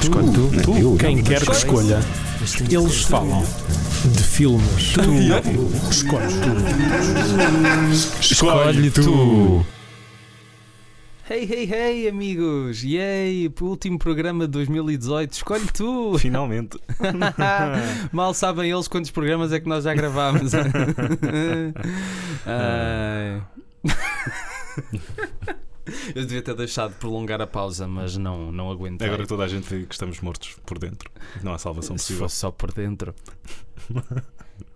Escolhe tu. Tu, Tu, quem não, quer que escolha, eles falam de filmes. Tu escolhe tu. Escolhe tu. Hey, hey, hey, amigos! Yay! Último programa de 2018, escolhe tu! Finalmente. Mal sabem eles quantos programas é que nós já gravámos. Ai. Eu devia ter deixado de prolongar a pausa, mas não, não aguentei. Agora toda a gente vê que estamos mortos por dentro. Não há salvação Se possível. fosse só por dentro.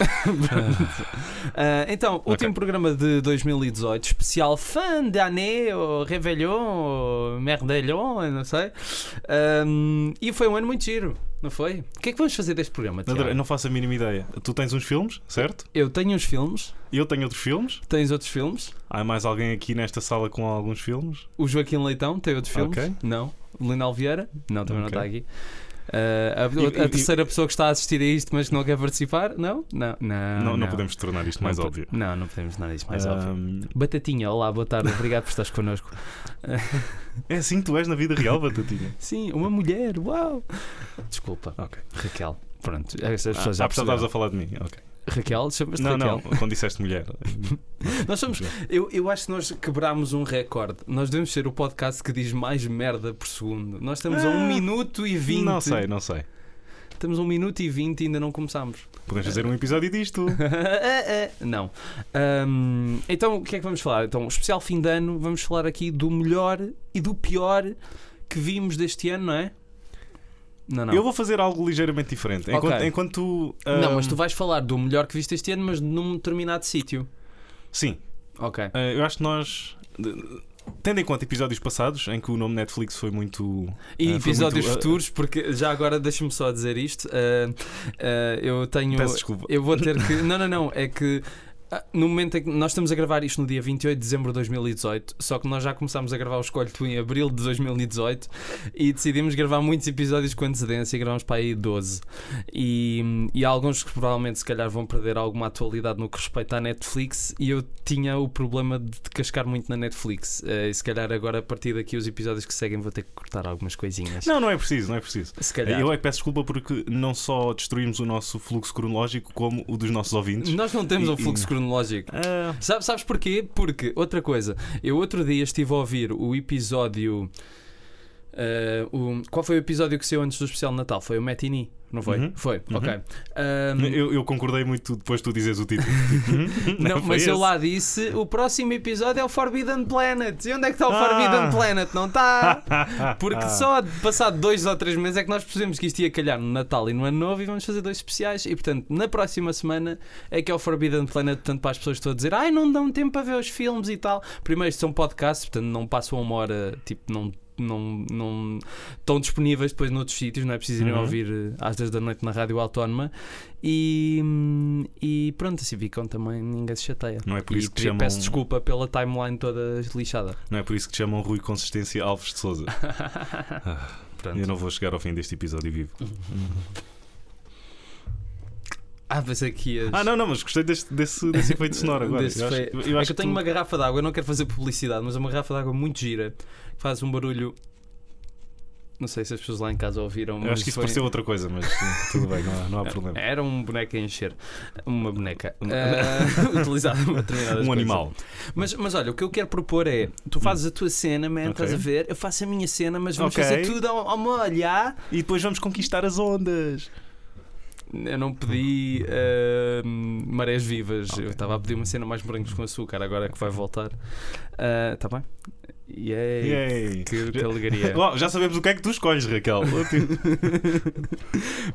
Ah, então, último programa de 2018, especial fin d'année, ou Réveillon, ou Merdelhon, não sei. Ahm, e foi um ano muito giro, não foi? O que é que vamos fazer deste programa, Tiago? não faço a mínima ideia. Tu tens uns filmes, certo? Eu tenho uns filmes, eu tenho outros filmes. tens outros filmes. Há mais alguém aqui nesta sala com alguns filmes? O Joaquim Leitão tem outros filmes? Ok. Não. Linal Vieira? Não, também Ok. não está aqui. Ah, a, a terceira pessoa que está a assistir a isto, mas que não quer participar? Não? Não, não. não, não podemos tornar isto mais Não óbvio. Não, não podemos tornar isto mais óbvio. Ahm, Batatinha, olá, boa tarde, obrigado por estares connosco. é assim que tu és na vida real, Batatinha. Sim, uma mulher, uau! Desculpa, Ok. Raquel. Pronto, as Ah, pessoas já ah, estavas a falar de mim. Ok. Raquel, chamas-te Não, Raquel. não, quando disseste mulher. Nós somos, eu, eu acho que nós quebrámos um recorde. Nós devemos ser o podcast que diz mais merda por segundo. Nós estamos a Ah, um minuto e vinte. Não sei, não sei. Estamos a um minuto e vinte e ainda não começámos. Podemos fazer um episódio disto. não. Ahm, então, o que é que vamos falar? Então, especial fim de ano, vamos falar aqui do melhor e do pior que vimos deste ano, não é? Não, não. Eu vou fazer algo ligeiramente diferente. Enquanto, Ok. enquanto tu. Não, ahm, mas tu vais falar do melhor que viste este ano, mas num determinado sítio. Sim, Ok. ah, eu acho que nós. Tendo em conta episódios passados em que o nome Netflix foi muito. E foi episódios muito, ah, futuros, porque já agora deixa-me só dizer isto. ah, eu tenho. Peço desculpa. Eu vou ter que. Não, não, não. É que. Ah, No momento em que nós estamos a gravar isto no dia 28 de dezembro de 2018, só que nós já começámos a gravar o Escolho Tu em abril de 2018 e decidimos gravar muitos episódios com antecedência e gravamos para aí 12. E, e há alguns que provavelmente se calhar vão perder alguma atualidade no que respeita à Netflix e eu tinha o problema de cascar muito na Netflix. Eh, e se calhar agora a partir daqui os episódios que seguem vou ter que cortar algumas coisinhas. Não, não é preciso, não é preciso. Se calhar. Eu é que peço desculpa porque não só destruímos o nosso fluxo cronológico, como o dos nossos ouvintes. Nós não temos E- um fluxo e- cronológico. Ah, Sabes, sabes porquê? Porque, outra coisa, eu outro dia estive a ouvir o episódio. Eh, o- qual foi o episódio que saiu antes do especial de Natal? Foi o Matinee, não foi? Uhum. Foi, Uhum. ok. Ahm, eu, eu concordei muito depois de tu dizes o título. não, foi mas eu esse? lá disse: o próximo episódio é o Forbidden Planet. E onde é que está o Ah. Forbidden Planet? Não está! Porque Ah. só passado dois ou três meses é que nós percebemos que isto ia calhar no Natal e no Ano Novo e vamos fazer dois especiais. E portanto, na próxima semana é que é o Forbidden Planet. Portanto, para as pessoas que estão a dizer, ai, não dão tempo para ver os filmes e tal. Primeiro, isto são podcasts, portanto, não passam uma hora, tipo, não. Não, não estão disponíveis depois noutros sítios, não é preciso irem Uhum. ouvir eh, às 10 da noite na Rádio Autónoma e, hum, e pronto, assim ficam também, ninguém se chateia. Não é por e isso que te te- chamam- peço desculpa pela timeline toda lixada. Não é por isso que te chamam Rui Consistência Alves de Souza. Pronto. Eu não vou chegar ao fim deste episódio vivo. Ah, pensei que ias. Ah, não, não, mas gostei deste, desse, desse efeito sonoro agora. Desse eu acho, fe- eu é que acho eu tenho tu- uma garrafa de água, eu não quero fazer publicidade, mas é uma garrafa de água muito gira que faz um barulho. Não sei se as pessoas lá em casa ouviram, mas Eu acho que isso foi- pareceu outra coisa, mas tudo bem, não há, não há problema. Era um boneco a encher. Uma boneca. Ah, utilizada para determinadas Um coisas. animal. Mas, mas olha, o que eu quero propor é: tu fazes a tua cena, man, Ok. estás a ver? Eu faço a minha cena, mas vamos Ok. fazer tudo ao, ao molho, ah? E depois vamos conquistar as ondas. Eu não pedi ah, marés vivas. Ok. Eu estava a pedir uma cena mais morangos com açúcar, agora é que vai voltar. Está bem? Yay! Yay. Que, que alegria. Já sabemos o que é que tu escolhes, Raquel.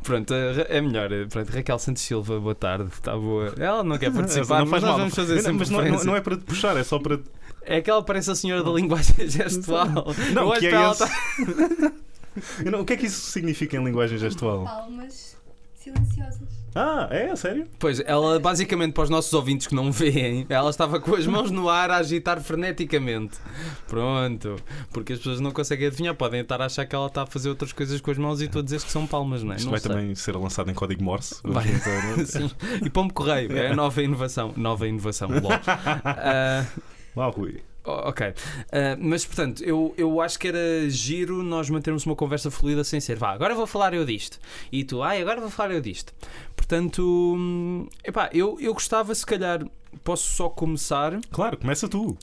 Pronto, é melhor. Pronto, Raquel Santos Silva, boa tarde. Está boa. Ela não quer participar, não mas faz nós mal. vamos fazer Não, mas não, não- é para te puxar, é só para. É que ela parece a senhora da linguagem gestual. Não, que é esse. tá- não- o que é que isso significa em linguagem gestual? Palmas silenciosas. Ah, é? Sério? Pois, ela basicamente para os nossos ouvintes que não veem, ela estava com as mãos no ar a agitar freneticamente. Pronto. Porque as pessoas não conseguem adivinhar, podem estar a achar que ela está a fazer outras coisas com as mãos e tu a dizer que são palmas, não é? Isto Não vai sei. também ser lançado em código Morse. Vai. Sim. E pombo correio, é a nova inovação. Nova inovação. LOL. Ah, Uau, Rui. Ok. Ah, mas portanto, eu, eu acho que era giro nós mantermos uma conversa fluida sem ser vá, agora vou falar eu disto. E tu, ai, agora vou falar eu disto. Portanto, hum, epá, eu, eu gostava se calhar. Posso só começar? Claro, começa tu.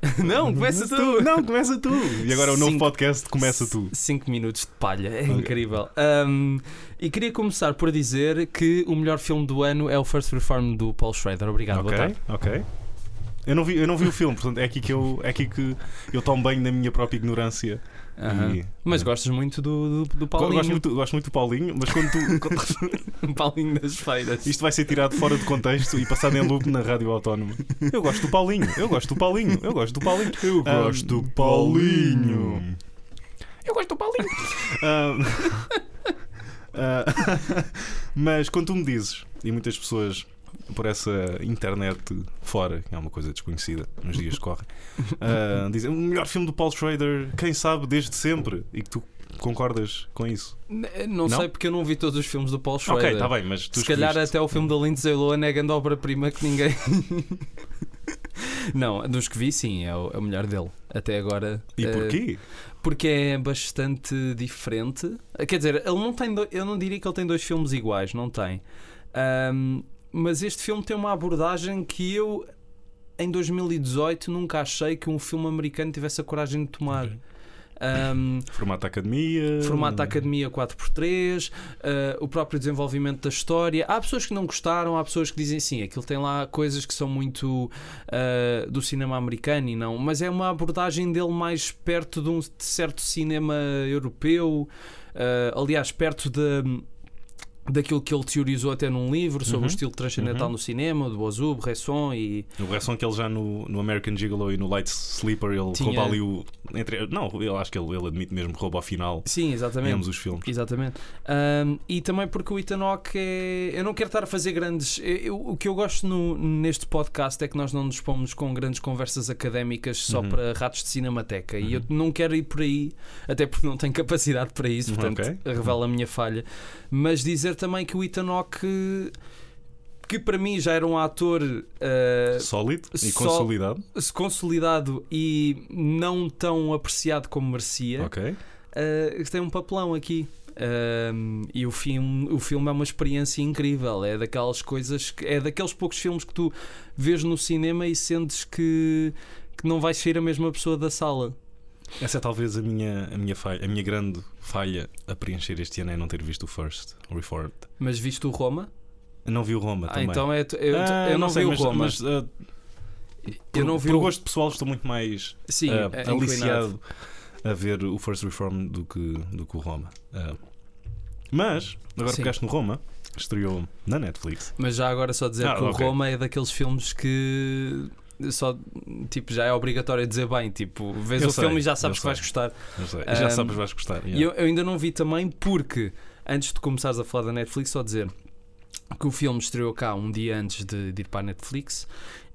Não, começa tu! Não, começa tu. E agora o novo Cinco- podcast começa tu. 5 minutos de palha, é Ok. incrível. Um, e queria começar por dizer que o melhor filme do ano é o First Reform do Paul Schrader. Obrigado, boa ok, tarde. ok. Eu não, vi, eu não vi o filme, portanto é aqui que eu, é aqui que eu tomo bem na minha própria ignorância. Aham. E- Mas gostas muito do, do, do Paulinho, Gosto muito, gosto muito do Paulinho, mas quando tu. Paulinho das feiras. isto vai ser tirado fora de contexto e passado em loop na rádio autónoma. Eu gosto do Paulinho, eu gosto do Paulinho, eu gosto do Paulinho. Eu gosto do Paulinho. Eu gosto do Paulinho. Ah, mas quando tu me dizes, e muitas pessoas por essa internet fora, que é uma coisa desconhecida nos dias que correm, ah, dizem o melhor filme do Paul Schrader, quem sabe desde sempre, e que tu concordas com isso. N- Não, Não? sei porque eu não vi todos os filmes do Paul Schrader. Ok, está bem, mas tu Se calhar escolheste. até o filme da Lindsay Lohan é a grande obra-prima que ninguém. não, dos que vi, sim, é o, é o melhor dele. Até agora. E Eh, porquê? Porque é bastante diferente. Quer dizer, ele não tem. do- Eu não diria que ele tem dois filmes iguais, não tem. Ahm, mas este filme tem uma abordagem que eu, em 2018, nunca achei que um filme americano tivesse a coragem de tomar. Ahm, Formato academia. Formato Academia 4x3, eh, o próprio desenvolvimento da história. Há pessoas que não gostaram, há pessoas que dizem sim, aquilo tem lá coisas que são muito eh, do cinema americano e não, mas é uma abordagem dele mais perto de um certo cinema europeu, eh, aliás, perto de. Daquilo que ele teorizou até num livro sobre Uhum. o estilo transcendental Uhum. no cinema, do Ozu, Bresson e O reação que ele já no, no American Gigolo e no Light Sleeper ele Tinha- rouba ali o. Entre, não, eu acho que ele, ele admite mesmo que rouba ao final Sim, exatamente. ambos os filmes. Exatamente. Ahm, e também porque o Ethan Hawke é. Eu não quero estar a fazer grandes. eu- o que eu gosto no- neste podcast é que nós não nos pomos com grandes conversas académicas só Uhum. para ratos de cinemateca. E eu não quero ir por aí, até porque não tenho capacidade para isso, portanto Ok. revela a minha falha. Mas dizer também que o Ethan Hawke. Que para mim já era um ator ah, Sólido e consolidado. consolidado e não tão apreciado como merecia. Ok. Uh, tem um papelão aqui. Um, e o filme, o filme é uma experiência incrível. É daquelas coisas que é daqueles poucos filmes que tu vês no cinema e sentes que, que não vais sair a mesma pessoa da sala. Essa é talvez a minha, a minha falha, a minha grande falha a preencher este ano é não ter visto o First, o Reformed. Mas viste o Roma? Eu não vi o Roma Ah, também. então é, eu, Ah, eu não, sei, vi mas, o Roma. mas, ah, por, eu não vi por o gosto pessoal estou muito mais Sim, ah, é inclinado. aliciado a ver o First Reform do que, do que o Roma. Ah, mas, agora Sim. pegaste no Roma, estreou na Netflix. Mas já agora só dizer Ah, que o ok. Roma é daqueles filmes que só tipo já é obrigatório dizer bem, tipo, vês Eu o sei, filme e já sabes que vais gostar. Já sabes, vais gostar. E yeah. eu, eu ainda não vi também porque, antes de começares a falar da Netflix, só dizer que o filme estreou cá um dia antes de, de ir para a Netflix.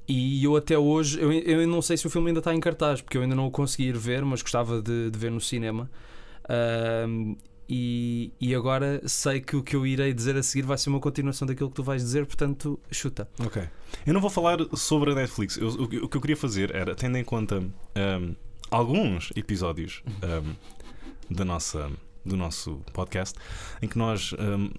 E eu até hoje, eu, eu não sei se o filme ainda está em cartaz, porque eu ainda não o consegui ir ver, mas gostava de, de ver no cinema. E, e agora sei que o que eu irei dizer a seguir vai ser uma continuação daquilo que tu vais dizer, portanto, chuta. Ok. Eu não vou falar sobre a Netflix. Eu- o, o que eu queria fazer era, tendo em conta ahm, alguns episódios ahm, da nossa, do nosso podcast, em que nós ahm,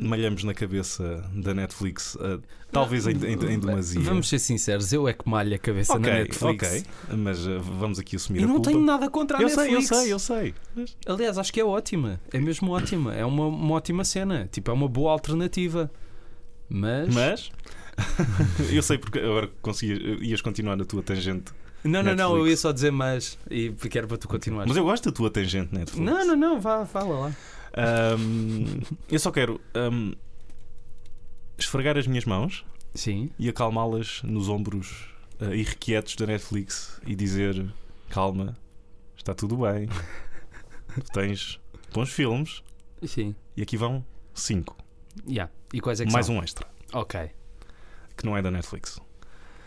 malhamos na cabeça da Netflix, ah, talvez em, em, em demasia. Vamos ser sinceros, eu é que malho a cabeça ok, na Netflix. ok. Mas ah, vamos aqui assumir E a não culpa. tenho nada contra a eu sei, eu Netflix. sei, eu sei. Mas- Aliás, acho que é ótima. É mesmo ótima. É uma, uma ótima cena. Tipo, é uma boa alternativa. Mas. Mas eu sei porque agora conseguias, ias continuar a tua tangente. não, não, não. Netflix. Eu ia só dizer mas. E quero para tu continuares. Mas eu gosto da tua tangente, Netflix. Não, não, não. Vá, fala lá. Ahm, eu só quero ahm, esfregar as minhas mãos Sim. e acalmá-las nos ombros ah, irrequietos da Netflix e dizer: calma, está tudo bem. Tu tens bons filmes Sim. e aqui vão cinco. Yeah. E quais é que Mais são? um extra, Ok. que não é da Netflix.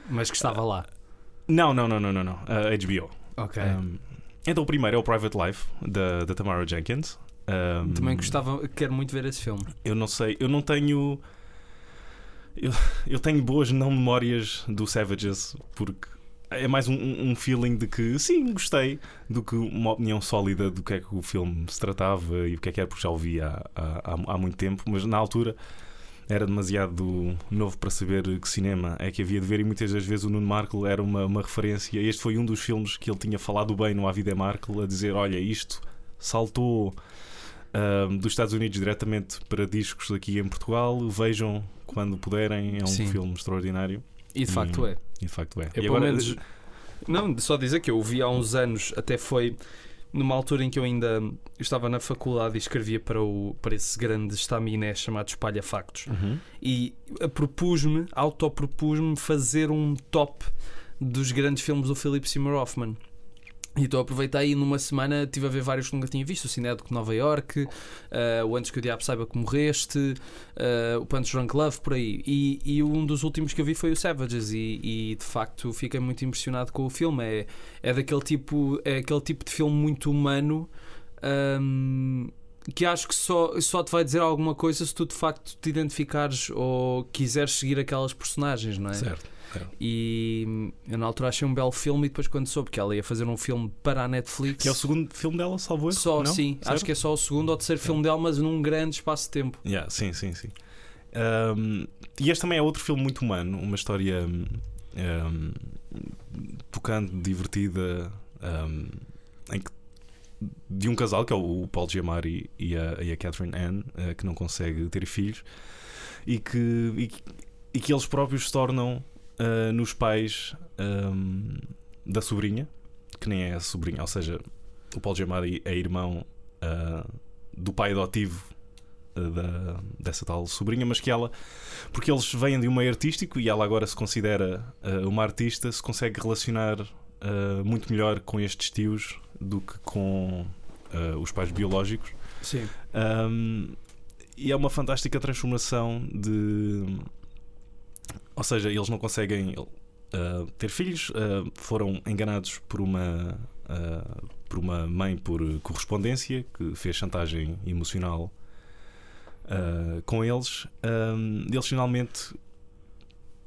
Mas que estava lá. Não, não, não, não, não, não. Ah, HBO. Ok. Ahm, então o primeiro é o Private Life da, da Tamara Jenkins. Ahm, Também gostava. Quero muito ver esse filme. Eu não sei, eu não tenho. Eu, eu tenho boas não memórias do Savages porque é mais um, um feeling de que sim, gostei, do que uma opinião sólida do que é que o filme se tratava e o que é que era, porque já o vi há, há, há muito tempo, mas na altura era demasiado novo para saber que cinema é que havia de ver e muitas das vezes o Nuno Markle era uma, uma referência. Este foi um dos filmes que ele tinha falado bem no A Vida é Markle, a dizer: Olha, isto saltou ahm, dos Estados Unidos diretamente para discos aqui em Portugal. Vejam quando puderem, é um Sim. filme extraordinário. E de facto Hum. é. E de facto é. Eu, e pelo agora, menos- Não, só dizer que eu vi há uns anos, até foi numa altura em que eu ainda estava na faculdade e escrevia para, o, para esse grande estaminé chamado Espalha Factos. Uhum. E eh, propus-me, autopropus-me fazer um top dos grandes filmes do Philip Seymour Hoffman. E então aproveitei e numa semana estive a ver vários que nunca tinha visto: o Cinético de Nova York, eh, o Antes que o Diabo Saiba que Morreste, eh, o Punch Drunk Love, por aí. E, e um dos últimos que eu vi foi o Savages, e, e, de facto fiquei muito impressionado com o filme. É, é daquele tipo, é aquele tipo de filme muito humano. ahm, que acho que só, só te vai dizer alguma coisa se tu de facto te identificares ou quiseres seguir aquelas personagens, não é? Certo. E eu na altura achei um belo filme e depois quando soube que ela ia fazer um filme para a Netflix. Que é o segundo filme dela, salvo erro? Só, não? sim, acho que é só o segundo ou terceiro filme dela, mas num grande espaço de tempo. Yeah, sim, sim, sim. Um, e este também é outro filme muito humano, uma história um, tocante, divertida, um, em que, de um casal que é o Paul Giamatti e a, e a Catherine Anne, eh, que não consegue ter filhos e que, e, e que eles próprios se tornam eh, nos pais um, da sobrinha, que nem é a sobrinha, ou seja, o Paul Giamatti é irmão ah, do pai adotivo da, dessa tal sobrinha, mas que ela, porque eles vêm de um meio artístico e ela agora se considera ah, uma artista, se consegue relacionar ah, muito melhor com estes tios do que com ah, os pais biológicos. Sim. Um, e é uma fantástica transformação de. Ou seja, eles não conseguem uh, ter filhos, uh, foram enganados por uma, uh, por uma mãe por correspondência que fez chantagem emocional uh, com eles. Eles finalmente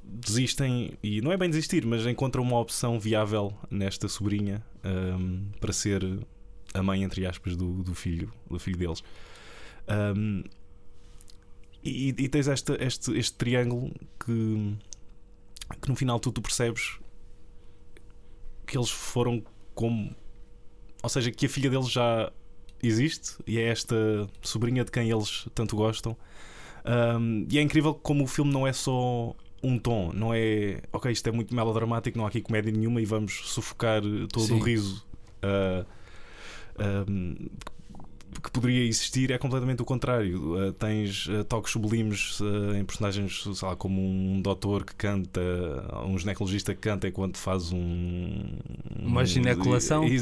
desistem, e não é bem desistir, mas encontram uma opção viável nesta sobrinha um, para ser a mãe, entre aspas, do, do filho, do filho deles. Um, e, e tens esta, este, este triângulo que, que no final tu, tu percebes que eles foram como. Ou seja, que a filha deles já existe e é esta sobrinha de quem eles tanto gostam. Um, e é incrível como o filme não é só um tom, não é ok, isto é muito melodramático, não há aqui comédia nenhuma e vamos sufocar todo Sim. o riso. uh, um, que poderia existir é completamente o contrário. Uh, tens uh, toques sublimes uh, em personagens, sei lá, como um doutor que canta, um ginecologista que canta enquanto faz um. Uma gineculação?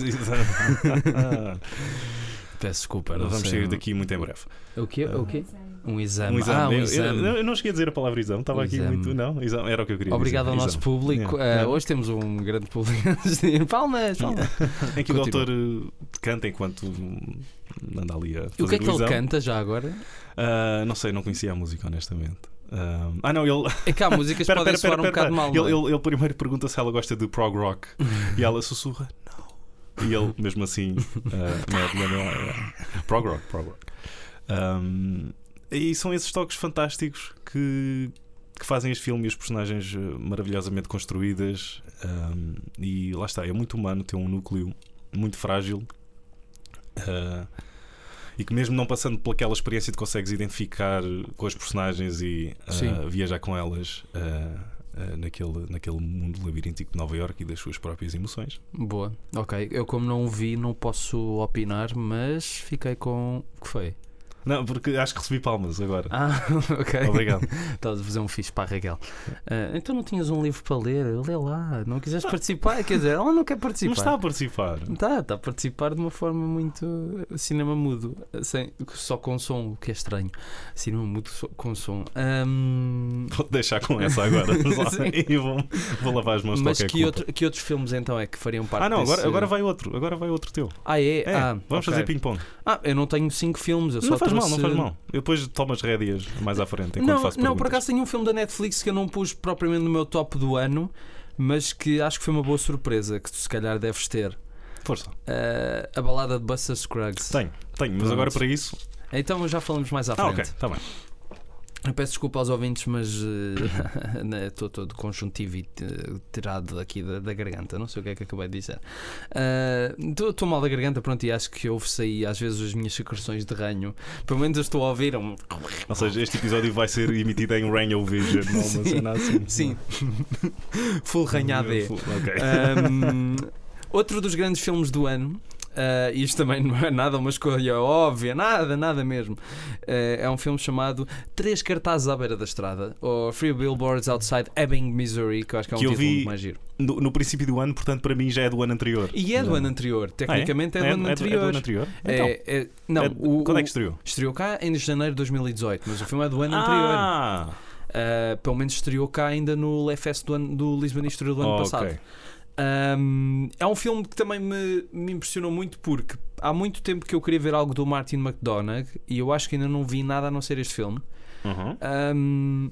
Peço desculpa, não Vamos sei. sair daqui muito em breve. O quê? O quê? Um exame. Um exame. Ah, um Eu- eu, exame. eu não cheguei a dizer a palavra exame, estava Um aqui exame. muito. Não, exame, era o que eu queria Obrigado dizer. ao nosso Exame. público. Ah, hoje temos um grande público. palmas, palmas. Em que o Continua. doutor uh, canta enquanto anda ali a fazer E o que é que ele exame. canta já agora? Ah, não sei, não conhecia a música, honestamente. Ah, ah, não, ele. É que há músicas que podem soar um bocado mal. espera. não é? Ele, ele- ele primeiro pergunta se ela gosta de prog rock e ela sussurra, não. E ele, mesmo assim, é. prog rock, prog rock. Um, e são esses toques fantásticos que, que fazem este filme e os personagens eh, maravilhosamente construídas. um, e lá está, é muito humano, tem um núcleo muito frágil. ah, e que mesmo não passando por aquela experiência te consegues identificar com as personagens e Sim. viajar com elas ah, naquele, naquele mundo labiríntico de Nova Iorque e das suas próprias emoções. Boa, ok. Eu, como não o vi, não posso opinar, mas fiquei com. O que foi? Não, porque acho que recebi palmas agora. Ah, ok. Obrigado. Estavas a fazer um fixe para a Raquel. Ah, então não tinhas um livro para ler? Lê lá. Não quiseres participar? Quer dizer, ela não quer Não participar. está a participar. Está, está a participar de uma forma muito cinema mudo, sem, só com som, o que é estranho. Cinema mudo só com som. Ahm, Vou-te deixar com essa agora. E vou, vou lavar as mãos mas que, outro, que outros filmes então é que fariam parte Ah, não, agora, desse- agora vai outro. Agora vai outro teu. Ah, é? É, ah, vamos ok. fazer ping-pong. Ah, eu não tenho cinco filmes, eu só Não faz mal, não faz mal. Eu depois tomo as rédeas mais à frente Não, faço não, por acaso tenho um filme da Netflix que eu não pus propriamente no meu top do ano, mas que acho que foi uma boa surpresa que tu se calhar deves ter. Força. Uh, a balada de Buster Scruggs. Tenho, tenho, mas Pronto. agora para isso. Então já falamos mais à Ah, frente. ok, está bem. Eu peço desculpa aos ouvintes, mas estou todo conjuntivo e eh, tirado aqui da, da garganta. Não sei o que é que acabei de dizer. Estou mal da garganta, pronto, e acho que ouve-se aí às vezes as minhas secreções de ranho. Pelo menos eu estou a ouvir. Um... Ou seja, este episódio vai ser emitido em Ranho Vision, não uma cena assim. Sim, full ranho AD. Ok. Um, outro dos grandes filmes do ano. Uh, isto também não é nada uma escolha óbvia, nada, nada mesmo. Uh, é um filme chamado Três Cartazes à Beira da Estrada, ou Three Billboards Outside Ebbing, Missouri, que eu acho que é um Que título vi- muito mais giro. No, no princípio do ano, portanto, para mim já é do ano anterior. E é do Não. ano anterior, tecnicamente Ah, é, do ano é, anterior. do ano anterior? Então, É- é- não, é- o, quando é que estreou? estreou cá em janeiro de 2018, mas o filme é do ano anterior. Ah, Uh, pelo menos estreou cá ainda no Lefest do, ano, do Lisbon Estreou do ano ok. passado. Um, é um filme que também me, me impressionou muito porque há muito tempo que eu queria ver algo do Martin McDonagh e eu acho que ainda não vi nada a não ser este filme. Uhum. Um,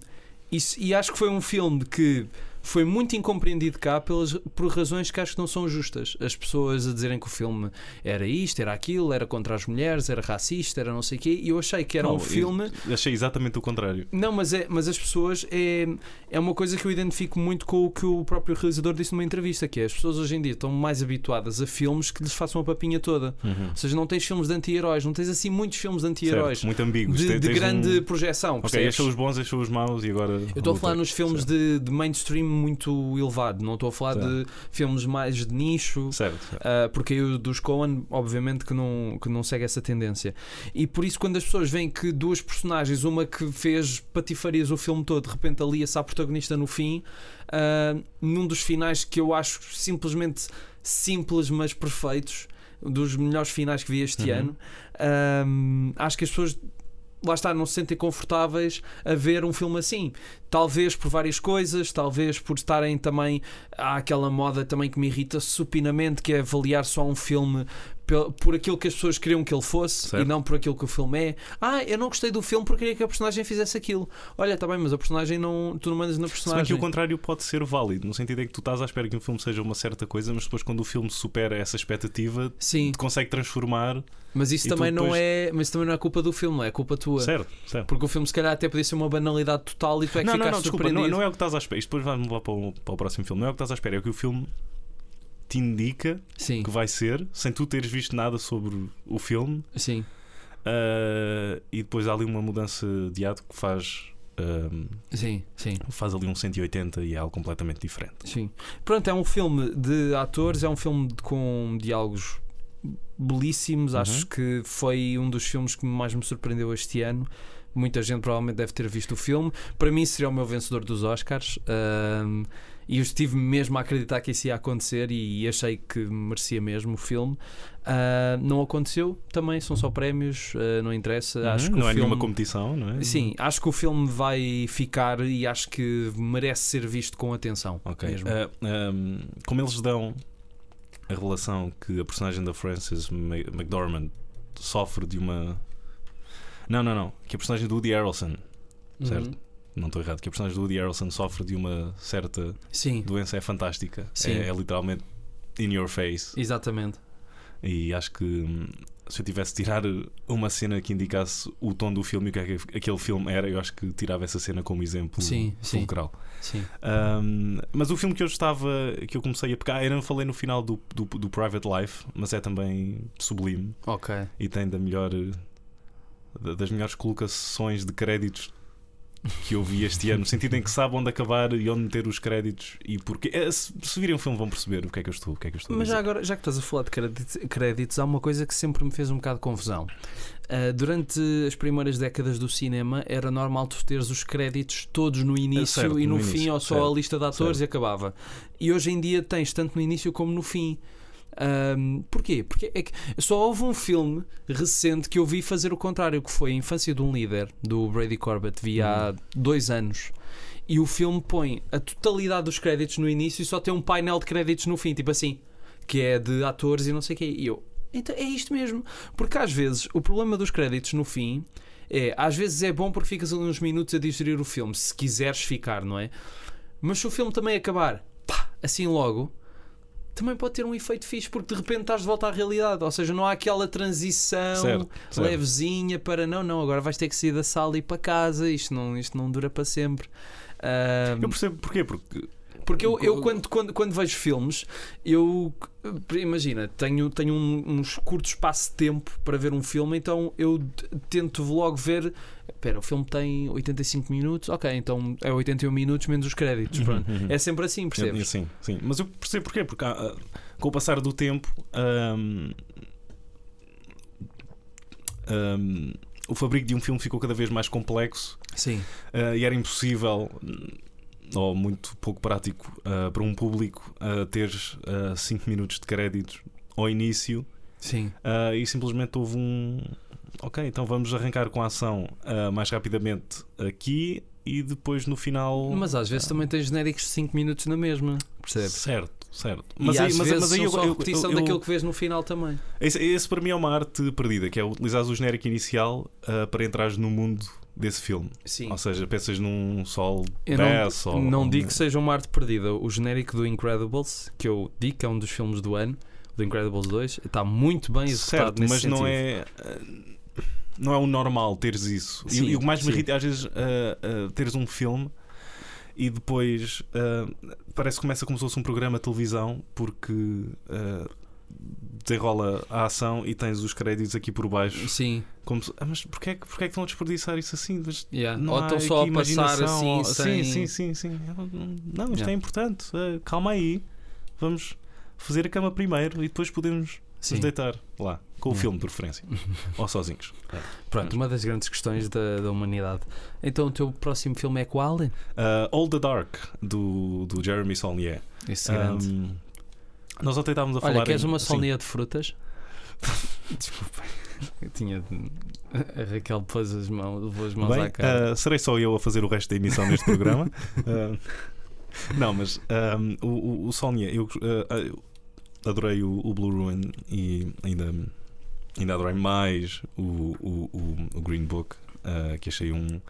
isso- e acho que foi um filme que foi muito incompreendido cá pelas, por razões que acho que não são justas. As pessoas a dizerem que o filme era isto, era aquilo, era contra as mulheres, era racista, era não sei o quê. E eu achei que era Não, um filme. Achei exatamente o contrário. Não, mas, é, mas as pessoas é, é uma coisa que eu identifico muito com o que o próprio realizador disse numa entrevista, que é as pessoas hoje em dia estão mais habituadas a filmes que lhes façam a papinha toda. Ou seja, não tens filmes de anti-heróis, não tens assim muitos filmes de anti-heróis muito ambíguos. de, de grande um- projeção. Ok, são os bons, são os maus e agora. Eu estou a falar nos filmes de, de mainstream muito elevado, não estou a falar Certo. de filmes mais de nicho. Certo. certo. Uh, porque aí o dos Coen, obviamente, que não, que não segue essa tendência. E por isso, quando as pessoas veem que duas personagens, uma que fez patifarias o filme todo, de repente alia-se à protagonista no fim, uh, num dos finais que eu acho simplesmente simples, mas perfeitos, dos melhores finais que vi este Uhum. ano, um, acho que as pessoas. Lá está, não se sentem confortáveis a ver um filme assim. Talvez por várias coisas, talvez por estarem também. Há aquela moda também que me irrita supinamente, que é avaliar só um filme pel- por aquilo que as pessoas queriam que ele fosse Certo. e não por aquilo que o filme é. Ah, eu não gostei do filme porque queria que a personagem fizesse aquilo. Olha, está bem, mas a personagem não. Tu não mandas na Se bem que personagem. o contrário pode ser válido, no sentido em que tu estás à espera que um filme seja uma certa coisa, mas depois quando o filme supera essa expectativa, Sim, te consegue transformar. mas isso também não depois- é. Mas também não é culpa do filme, não é culpa tua. Certo, certo. Porque o filme se calhar até podia ser uma banalidade total e tu é que não, não, ficaste não, desculpa, não, surpreendido. não é o que estás à espera. Isto depois vai-me levar para o, para o próximo filme. Não é o que estás à espera, é o que o filme te indica Sim, que vai ser, sem tu teres visto nada sobre o filme, sim. ah, e depois há ali uma mudança de ato que faz. ah, Sim, sim, faz ali um 180 e é algo completamente diferente. sim. Pronto, é um filme de atores, é um filme de- com diálogos belíssimos. Uhum. Acho que foi um dos filmes que mais me surpreendeu este ano. Muita gente provavelmente deve ter visto o filme. Para mim, seria o meu vencedor dos Oscars. Ahm, e eu estive mesmo a acreditar que isso ia acontecer e achei que merecia mesmo o filme. Ah, não aconteceu, também são só prémios, ah, não interessa. Acho que não é filme... nenhuma competição, não é? Sim, acho que o filme vai ficar e acho que merece ser visto com atenção. Ok. Mesmo. Ah, ahm, como eles dão a relação que a personagem da Frances Ma- McDormand sofre de uma. Não, não, não. Que a personagem do Woody Harrelson, certo? Uhum. Não estou errado, que a personagem do Woody Harrelson sofre de uma certa Sim, doença é fantástica. Sim. É, é literalmente in your face. exatamente. E acho que hum, se eu tivesse de tirar uma cena que indicasse o tom do filme e o que é que aquele filme era, eu acho que tirava essa cena como exemplo Sim, sim. fulcral. Sim. Um, mas o filme que eu estava, que eu comecei a pegar, eu não falei no final do, do, do Private Life, mas é também sublime Ok. e tem da melhor da- das melhores colocações de créditos que eu vi este ano, no sentido em que sabe onde acabar e onde meter os créditos e porque é, se, se virem o filme vão perceber o que é que eu estou, o que é que eu estou a Mas dizer. já agora, já que estás a falar de créditos, créditos, há uma coisa que sempre me fez um bocado de confusão. Ah, durante as primeiras décadas do cinema era normal tu teres os créditos todos no início certo, e no, no fim início, ou só certo, a lista de atores certo. e acabava. E hoje em dia tens tanto no início como no fim. Ahm, porquê? Porque é que só houve um filme recente que eu vi fazer o contrário, que foi a Infância de um Líder, do Brady Corbett, vi há dois anos. E o filme põe a totalidade dos créditos no início e só tem um painel de créditos no fim, tipo assim, que é de atores e não sei o quê. E eu, então é isto mesmo. Porque às vezes o problema dos créditos no fim é, às vezes é bom porque ficas ali uns minutos a digerir o filme, se quiseres ficar, não é? Mas se o filme também acabar, pá, assim logo, também pode ter um efeito fixe, porque de repente estás de volta à realidade. Ou seja, não há aquela transição Certo, certo. levezinha para não, não, agora vais ter que sair da sala e ir para casa, isto não, isto não dura para sempre. Ah, Eu percebo porquê, porque porque eu, eu quando, quando, quando vejo filmes, eu imagina, tenho, tenho um- uns curtos espaço de tempo para ver um filme, então eu tento logo ver. Espera, o filme tem 85 minutos, ok, então é 81 minutos menos os créditos. Pronto. Uhum. É sempre assim, percebes? Sim, sim. Mas eu percebo porquê, porque ah, ah, com o passar do tempo o fabrico de um filme ficou cada vez mais complexo Sim, ah, e era impossível ou muito pouco prático ah, para um público ah, ter 5 minutos de créditos ao início sim. ah, e simplesmente houve um ok, então vamos arrancar com a ação mais rapidamente aqui e depois no final Mas às vezes também tens genéricos de 5 minutos na mesma, percebes? certo, certo e às vezes são eu- só eu- repetição eu- eu- daquilo que vês no final também. Esse, esse para mim é uma arte perdida, que é utilizar o genérico inicial ah, para entrares no mundo desse filme. Sim. Ou seja, pensas num sol Eu Bass não, ou não digo que seja uma arte perdida. O genérico do Incredibles, que eu digo que é um dos filmes do ano, do Incredibles 2, está muito bem executado certo, nesse mas não sentido. é ah, não é o normal teres isso. E- Sim, e, o que mais me irrita é, às vezes ah, ah, teres um filme e depois ah, parece que começa como se fosse um programa de televisão porque desenrola a ação e tens os créditos aqui por baixo. Sim, Como se- ah, mas porquê, é que- porquê é que estão a desperdiçar isso assim? Mas yeah. Não ou estão só a passar assim sem. Sim, sim, sim, sim. Não, isto Yeah. é importante. Eh, calma aí. Vamos fazer a cama primeiro e depois podemos Sim. nos deitar lá. Com o Yeah. filme, de preferência. ou sozinhos. Pronto, uma das grandes questões da, da humanidade. Então o teu próximo filme é qual? Uh, All the Dark, do, do Jeremy Saulnier. Esse grande. Nós ontem estávamos a falar. Olha, queres em- uma solnia de frutas? Desculpa. Eu tinha. A Raquel pôs as mãos, levou as mãos Bem, à cara. uh, serei só eu a fazer o resto da emissão neste programa. Uh, não, mas um, o, o, o eu, uh, adorei o, o Blue Ruin e ainda, ainda adorei mais o, o, o, Green Book, que achei um.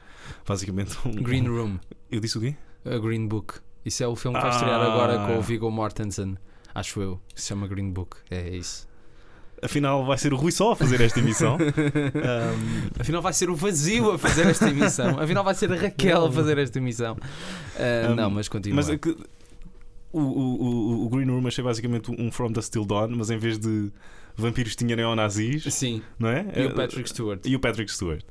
Basicamente um. Green Room, Eu disse o quê? a Green Book. Isso é o filme que vai estrear Ah. agora com o Viggo Mortensen. Acho eu. Se chama Green Book. É isso. Afinal, vai ser o Rui só a fazer esta emissão. Um, Afinal vai ser o vazio a fazer esta emissão. Afinal vai ser a Raquel a fazer esta emissão. Ah, Um, não, mas continua. Mas é que o, o, o, Green Room achei basicamente um From the Still Dawn, mas em vez de vampiros tinha neonazis, Sim. não é? E o Patrick Stewart. e o Patrick Stewart.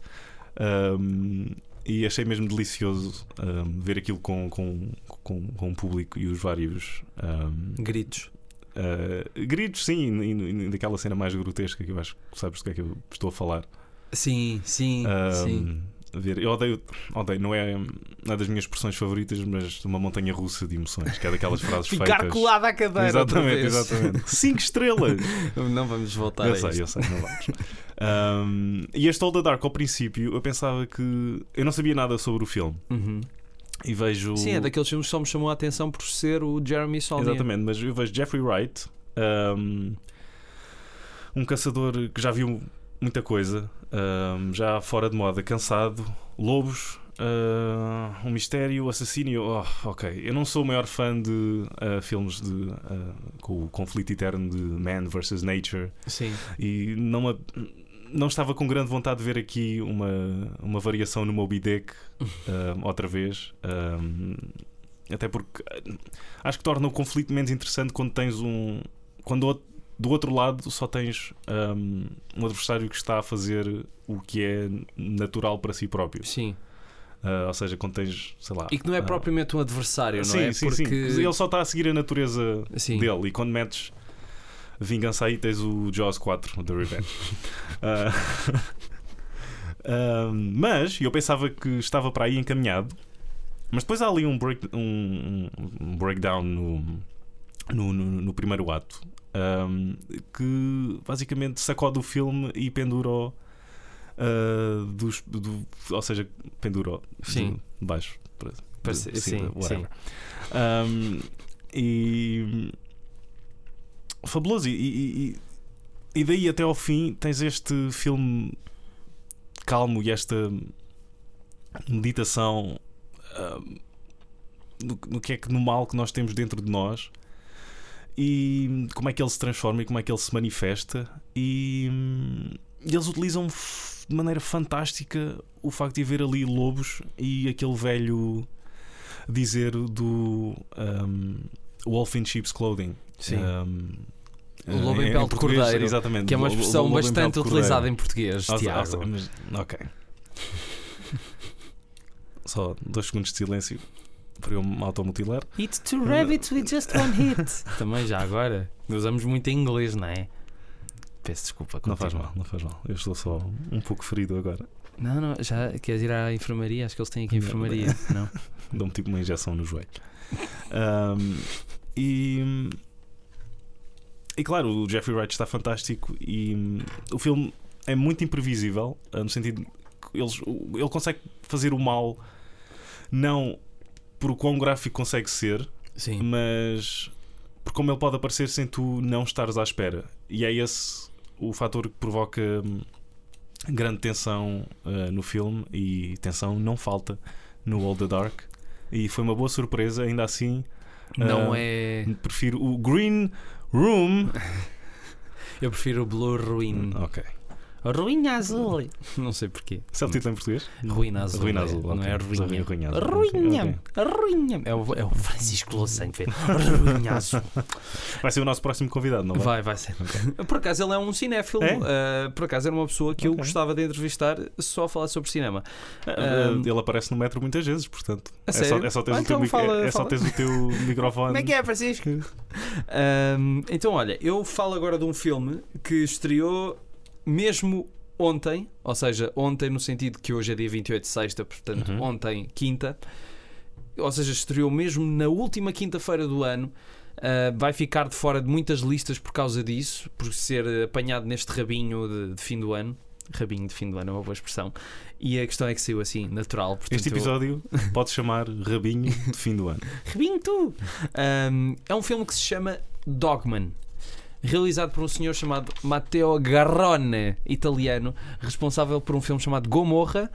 Um, e achei mesmo delicioso um, ver aquilo com, com, com, com o público e os vários um, Gritos. uh, gritos, sim, daquela cena mais grotesca que eu acho que sabes do que é que eu estou a falar. Sim, sim, Um, sim. Ver. Eu odeio, odeio, não é, não é das minhas expressões favoritas, mas uma montanha russa de emoções, que é daquelas frases Ficar feitas. colado à cadeira. Exatamente, exatamente. Cinco estrelas! Não vamos voltar eu a sei, isto. eu sei, não vamos. Um, e este All the Dark, ao princípio, eu pensava que. Eu não sabia nada sobre o filme. Uhum. E vejo. Sim, é daqueles filmes que só me chamou a atenção por ser o Jeremy Saulnier. Exatamente, mas eu vejo Jeffrey Wright, um, um caçador que já viu muita coisa, um, já fora de moda, cansado, lobos, uh, um mistério, assassínio. Oh, ok, eu não sou o maior fã de uh, filmes de, uh, com o conflito eterno de man versus nature Sim. e não, não estava com grande vontade de ver aqui uma, uma variação no Moby Dick um, outra vez. Um, até porque uh, acho que torna o conflito menos interessante quando tens um. Quando do outro lado só tens um, um adversário que está a fazer o que é natural para si próprio. Sim. Uh, ou seja, quando tens, sei lá. E que não é uh, propriamente um adversário, não sim, é? sim, Porque... sim. Ele só está a seguir a natureza Sim. dele. E quando metes vingança aí, tens o Jaws 4 The Revenge. Ah, mas eu pensava que estava para aí encaminhado. Mas depois há ali um, break, um, um breakdown no, no, no, no primeiro ato ahm, que basicamente sacode o filme e pendura dos, do, ou seja, pendura Sim. de baixo para, Para de ser- cima, sim, whatever. Um, e fabuloso. E, e- e- e daí até ao fim tens este filme calmo e esta meditação um, no, no que é que no mal que nós temos dentro de nós e como é que ele se transforma e como é que ele se manifesta e, hum, e eles utilizam de maneira fantástica o facto de haver ali lobos e aquele velho dizer do um, Wolf in Sheep's Clothing. Sim. Um, O lobo em em pele de cordeiro, exatamente. que é uma expressão lobo em bastante cordeiro. utilizada em português, Ah, ah, Tiago. mas- ok. Só dois segundos de silêncio para eu me automutilar. Eat two rabbits with just one hit. Também já agora. Usamos muito em inglês, não é? Peço desculpa. Não faz mal, não faz mal. Eu estou só um pouco ferido agora. Não, não, já queres ir à enfermaria? Acho que eles têm aqui Não, enfermaria. Não. Dou-me tipo uma injeção no joelho. Ahm, e, e claro, o Jeffrey Wright está fantástico e hum, o filme é muito imprevisível, ah, no sentido que eles, ele consegue fazer o mal não por o quão gráfico consegue ser, Sim. mas por como ele pode aparecer sem tu não estares à espera. E é esse o fator que provoca hum, grande tensão ah, no filme e tensão não falta no All the Dark. E foi uma boa surpresa, ainda assim. Não Ah, é. Prefiro o Green Room. Eu prefiro o Blue Ruin. Ok. Ruinha azul. Não sei porquê. Esse é o título em português? Ruína azul. Ruína é- azul. Não é ruinha. Ruinha azul. Ruinha. Ruinha. É o, é o Francisco Louçã que fez. Ruinha azul. Vai ser o nosso próximo convidado, não vai? Vai, vai ser. Por acaso ele é um cinéfilo. É? Uh, por acaso era uma pessoa que eu Ok. gostava de entrevistar só a falar sobre cinema. Um, Ele aparece no metro muitas vezes, portanto. A é, só, é só teres, Ah, o, teu, então fala- é, é só teres o teu microfone. Como é que é, Francisco? Um, então, olha, eu falo agora de um filme que estreou mesmo ontem, ou seja, ontem no sentido que hoje é dia 28 de sexta, portanto, Uhum. ontem, quinta, ou seja, estreou mesmo na última quinta-feira do ano. Uh, vai ficar de fora de muitas listas por causa disso, por ser apanhado neste rabinho de, de fim do ano. Rabinho de fim do ano é uma boa expressão. E a questão é que saiu assim, natural. Portanto, Este eu- episódio pode chamar Rabinho de fim do ano. Rebinho tu! Um, é um filme que se chama Dogman. Realizado por um senhor chamado Matteo Garrone, italiano, responsável por um filme chamado Gomorra,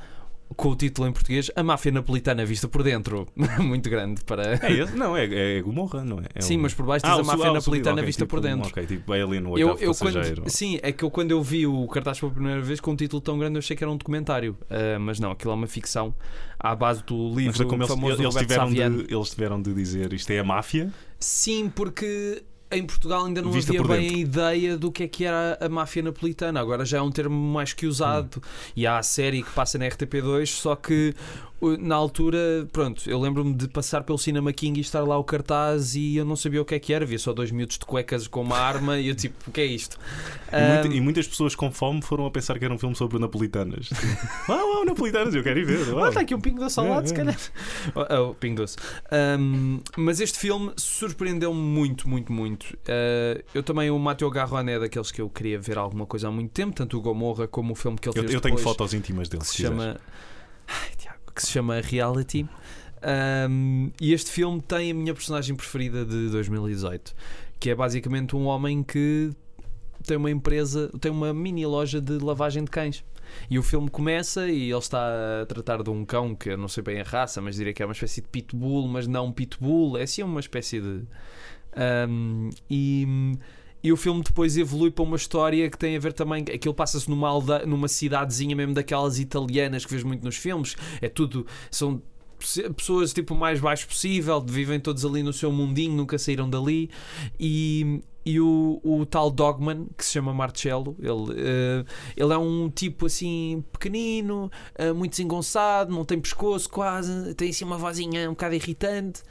com o título em português A Máfia Napolitana Vista por Dentro. Muito grande para. É esse? Não, é, é Gomorra, não é? É Sim, um- mas por baixo diz Ah, a Máfia ah, Napolitana subtítulo, ok, Vista por tipo, Dentro. Ok, tipo Alien, o Eu, oitavo eu quando, sim, é que eu quando eu vi o cartaz pela primeira vez com um título tão grande eu achei que era um documentário, Ah, mas não, aquilo é uma ficção à base do Mas livro como eles, famoso eles, Roberto tiveram de, eles tiveram de dizer isto é a máfia. Sim, porque em Portugal ainda não Vista havia bem dentro. a ideia do que é que era a máfia napolitana. Agora já é um termo mais que usado. E há a série que passa na RTP2, só que na altura, pronto, eu lembro-me de passar pelo Cinema King e estar lá o cartaz e eu não sabia o que é que era. Havia só dois minutos de cuecas com uma arma e eu tipo, o que é isto? E, muita- e muitas pessoas com fome foram a pensar que era um filme sobre napolitanas. ah, ah, napolitanas, eu quero ir ver. Ah, uau. está aqui um pingo doce ao É, lado, é. se calhar. Oh, oh, pingo doce. Um, mas este filme surpreendeu-me muito, muito, muito. Uh, eu também, o Matteo Garrone é daqueles que eu queria ver alguma coisa há muito tempo, tanto o Gomorra como o filme que ele Eu, fez eu tenho depois, fotos íntimas dele. se se chama... Ai, que se chama Reality. Um, e este filme tem a minha personagem preferida de 2018, que é basicamente um homem que tem uma empresa, tem uma mini loja de lavagem de cães. E o filme começa e ele está a tratar de um cão que eu não sei bem a raça, mas diria que é uma espécie de pitbull, mas não pitbull, é assim uma espécie de. Um, e, e o filme depois evolui para uma história que tem a ver também. Aquilo passa-se numa, numa cidadezinha mesmo daquelas italianas que vês muito nos filmes. É tudo. São pe- pessoas tipo o mais baixo possível, vivem todos ali no seu mundinho, nunca saíram dali. E, e o, o tal Dogman, que se chama Marcello, ele, eh, ele é um tipo assim pequenino, eh, muito desengonçado, não tem pescoço quase, tem assim uma vozinha um bocado irritante.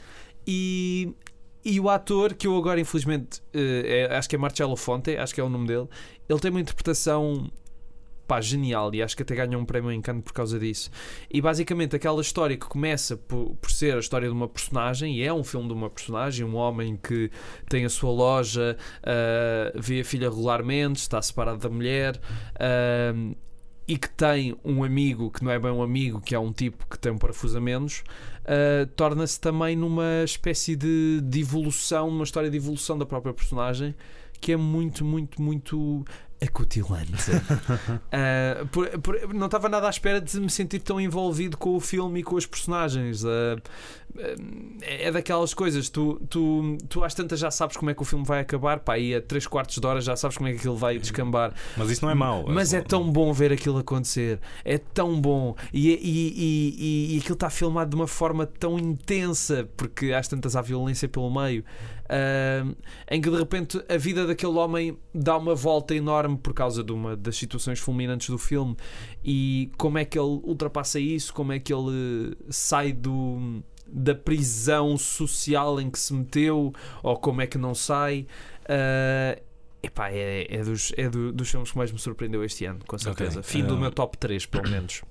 E, e o ator, que eu agora infelizmente eh, é- acho que é Marcello Fonte, acho que é o nome dele, ele tem uma interpretação pá, genial e acho que até ganhou um prémio em Cannes por causa disso. E basicamente aquela história que começa por, por ser a história de uma personagem, e é um filme de uma personagem, um homem que tem a sua loja, ah, vê a filha regularmente, está separado da mulher. ah, e que tem um amigo que não é bem um amigo, que é um tipo que tem um parafuso a menos, ah, torna-se também numa espécie de, de evolução, uma história de evolução da própria personagem que é muito, muito, muito acutilante. Ah, por- por- não estava nada à espera de me sentir tão envolvido com o filme e com os personagens. Ah, é daquelas coisas, tu, tu, tu às tantas já sabes como é que o filme vai acabar, pá, e a 3 quartos de hora já sabes como é que aquilo vai descambar. Mas isso não é mau. Mas é tão bom ver aquilo acontecer, é tão bom, e, e, e, e, aquilo está filmado de uma forma tão intensa, porque às tantas há violência pelo meio, ah, em que de repente a vida daquele homem dá uma volta enorme por causa de uma das situações fulminantes do filme, e como é que ele ultrapassa isso, como é que ele sai do da prisão social em que se meteu ou como é que não sai. Uh, epá, é, é, dos, é do, dos filmes que mais me surpreendeu este ano, com certeza. Ok. Fim do Ah. meu top 3, pelo menos.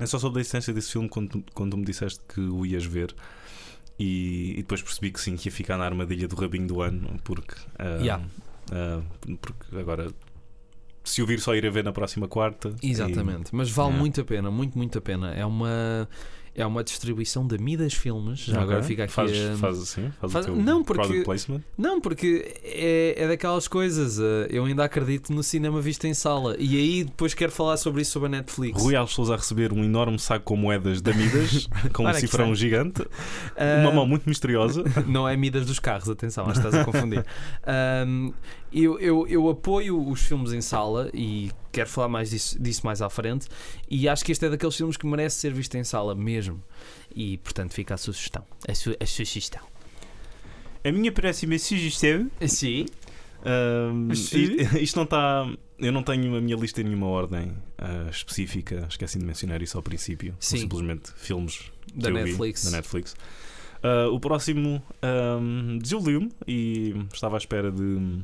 É só sobre a existência desse filme quando, quando me disseste que o ias ver. E, e depois percebi que sim, que ia ficar na armadilha do rabinho do ano, porque. ah, Yeah. ah, porque agora. Se o vir só ir a ver na próxima quarta. Exatamente. Mas vale muito a pena, muito, muito a pena. É uma, é uma distribuição da Midas Filmes. Já Ok. agora fica aqui. Faz, a- faz assim? Faz, Faz- não, porque-? Não, porque é, é daquelas coisas. eh, Eu ainda acredito no cinema visto em sala. E aí depois quero falar sobre isso sobre a Netflix. Rui Alves Souza a receber um enorme saco com moedas da Midas, com um cifrão gigante, Ah, uma mão muito misteriosa. Não é Midas dos carros, atenção, acho que estás a confundir. Ahm, eu, eu, eu apoio os filmes em sala e quero falar mais disso, disso mais à frente. E acho que este é daqueles filmes que merece ser visto em sala mesmo. E portanto fica a sugestão. A, su a sugestão. A minha próxima sugestão. Sim. Sim. isto, isto não está. Eu não tenho a minha lista em nenhuma ordem ah, específica. Esqueci de mencionar isso ao princípio. Sim. simplesmente filmes Da eu vi, Netflix. da Netflix. Ah, o próximo um, desiludiu-me e estava à espera de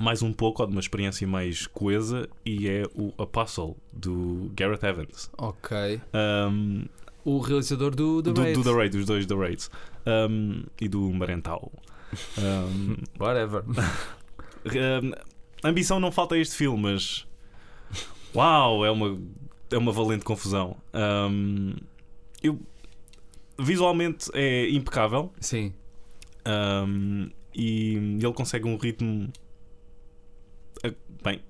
mais um pouco ou de uma experiência mais coesa e é o Apostle do Gareth Evans. Ok. Um, O realizador do The do, Raid. do The Raid, dos dois The Raids um, e do Marental. Um, Whatever. ambição não falta a este filme, mas uau, é uma, é uma valente confusão. Eu, visualmente é impecável Sim. e ele consegue um ritmo bem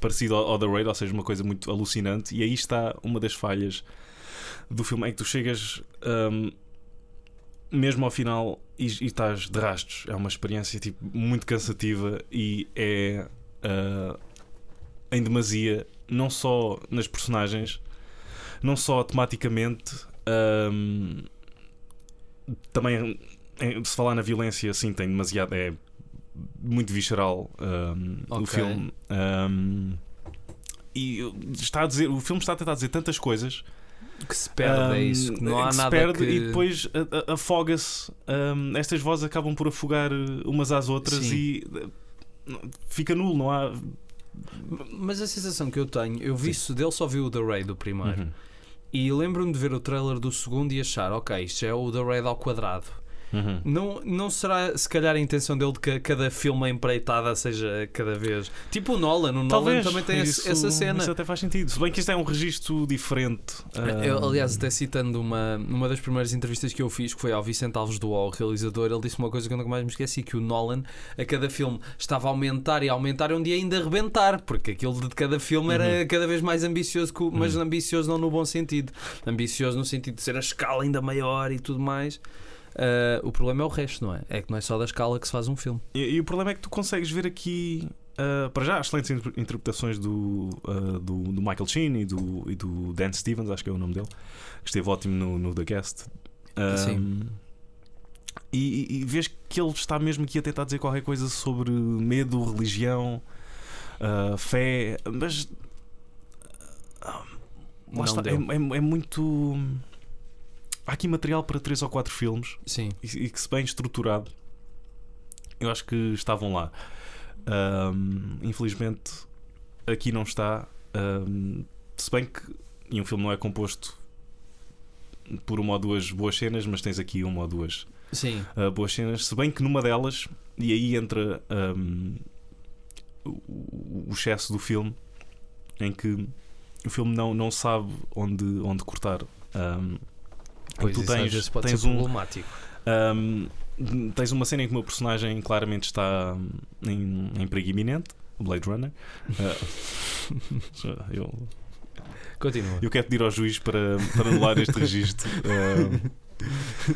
parecido ao, The Raid, ou seja, uma coisa muito alucinante. E aí está uma das falhas do filme: é que tu chegas um, mesmo ao final e, e estás de rastos. É uma experiência tipo, muito cansativa e é ah, em demasia, não só nas personagens, não só tematicamente. um, também se falar na violência, sim, tem demasiado. É muito visceral um, o Ok. filme. Um, e está a dizer, o filme está a tentar dizer tantas coisas Que se perde, é um, isso. Que não há que se nada perde que... e depois afoga-se. Estas vozes acabam por afogar umas às outras Sim. e uh, fica nulo, não há. Mas a sensação que eu tenho, eu vi isso dele, só vi o The Raid do primeiro. Uhum. E lembro-me de ver o trailer do segundo e achar, ok, isto é o The Raid ao quadrado. Uhum. Não, não será se calhar a intenção dele de que cada filme a empreitada seja cada vez. Tipo o Nolan, o Nolan Talvez também tem isso- essa cena. Isso até faz sentido. Se bem que isto é um registro diferente. Eu, um, aliás, até citando uma, uma das primeiras entrevistas que eu fiz, que foi ao Vicente Alves do O, o realizador, ele disse uma coisa que eu nunca mais me esqueci: que o Nolan, a cada filme, estava a aumentar e a aumentar e um dia ainda arrebentar, porque aquilo de cada filme era Uhum. cada vez mais ambicioso, que o- mas ambicioso não no bom sentido, ambicioso no sentido de ser a escala ainda maior e tudo mais. Ah, o problema é o resto, não é? É que não é só da escala que se faz um filme. E, e o problema é que tu consegues ver aqui, uh, para já, excelentes inter- interpretações do, uh, do, do Michael Sheen e do, e do Dan Stevens, acho que é o nome dele, que esteve ótimo no, no The Guest. Sim. E, e, vês que ele está mesmo aqui a tentar dizer qualquer coisa sobre medo, religião, uh, fé, mas. uh, lá Não está, é, é- é muito. Há aqui material para três ou quatro filmes Sim. e, e que se bem estruturado eu acho que estavam lá Ahm, infelizmente aqui não está Ahm, se bem que e um filme não é composto por uma ou duas boas cenas mas tens aqui uma ou duas Sim. ah, boas cenas se bem que numa delas e aí entra ahm, o, o excesso do filme em que o filme não, não sabe onde, onde cortar Ahm, Pois tu isso tens, vezes pode tens ser um, problemático. um, tens uma cena em que o meu personagem claramente está em, em perigo iminente, o Blade Runner. Uh, eu, Continua. eu quero pedir ao juiz para, para anular este registro. Uh,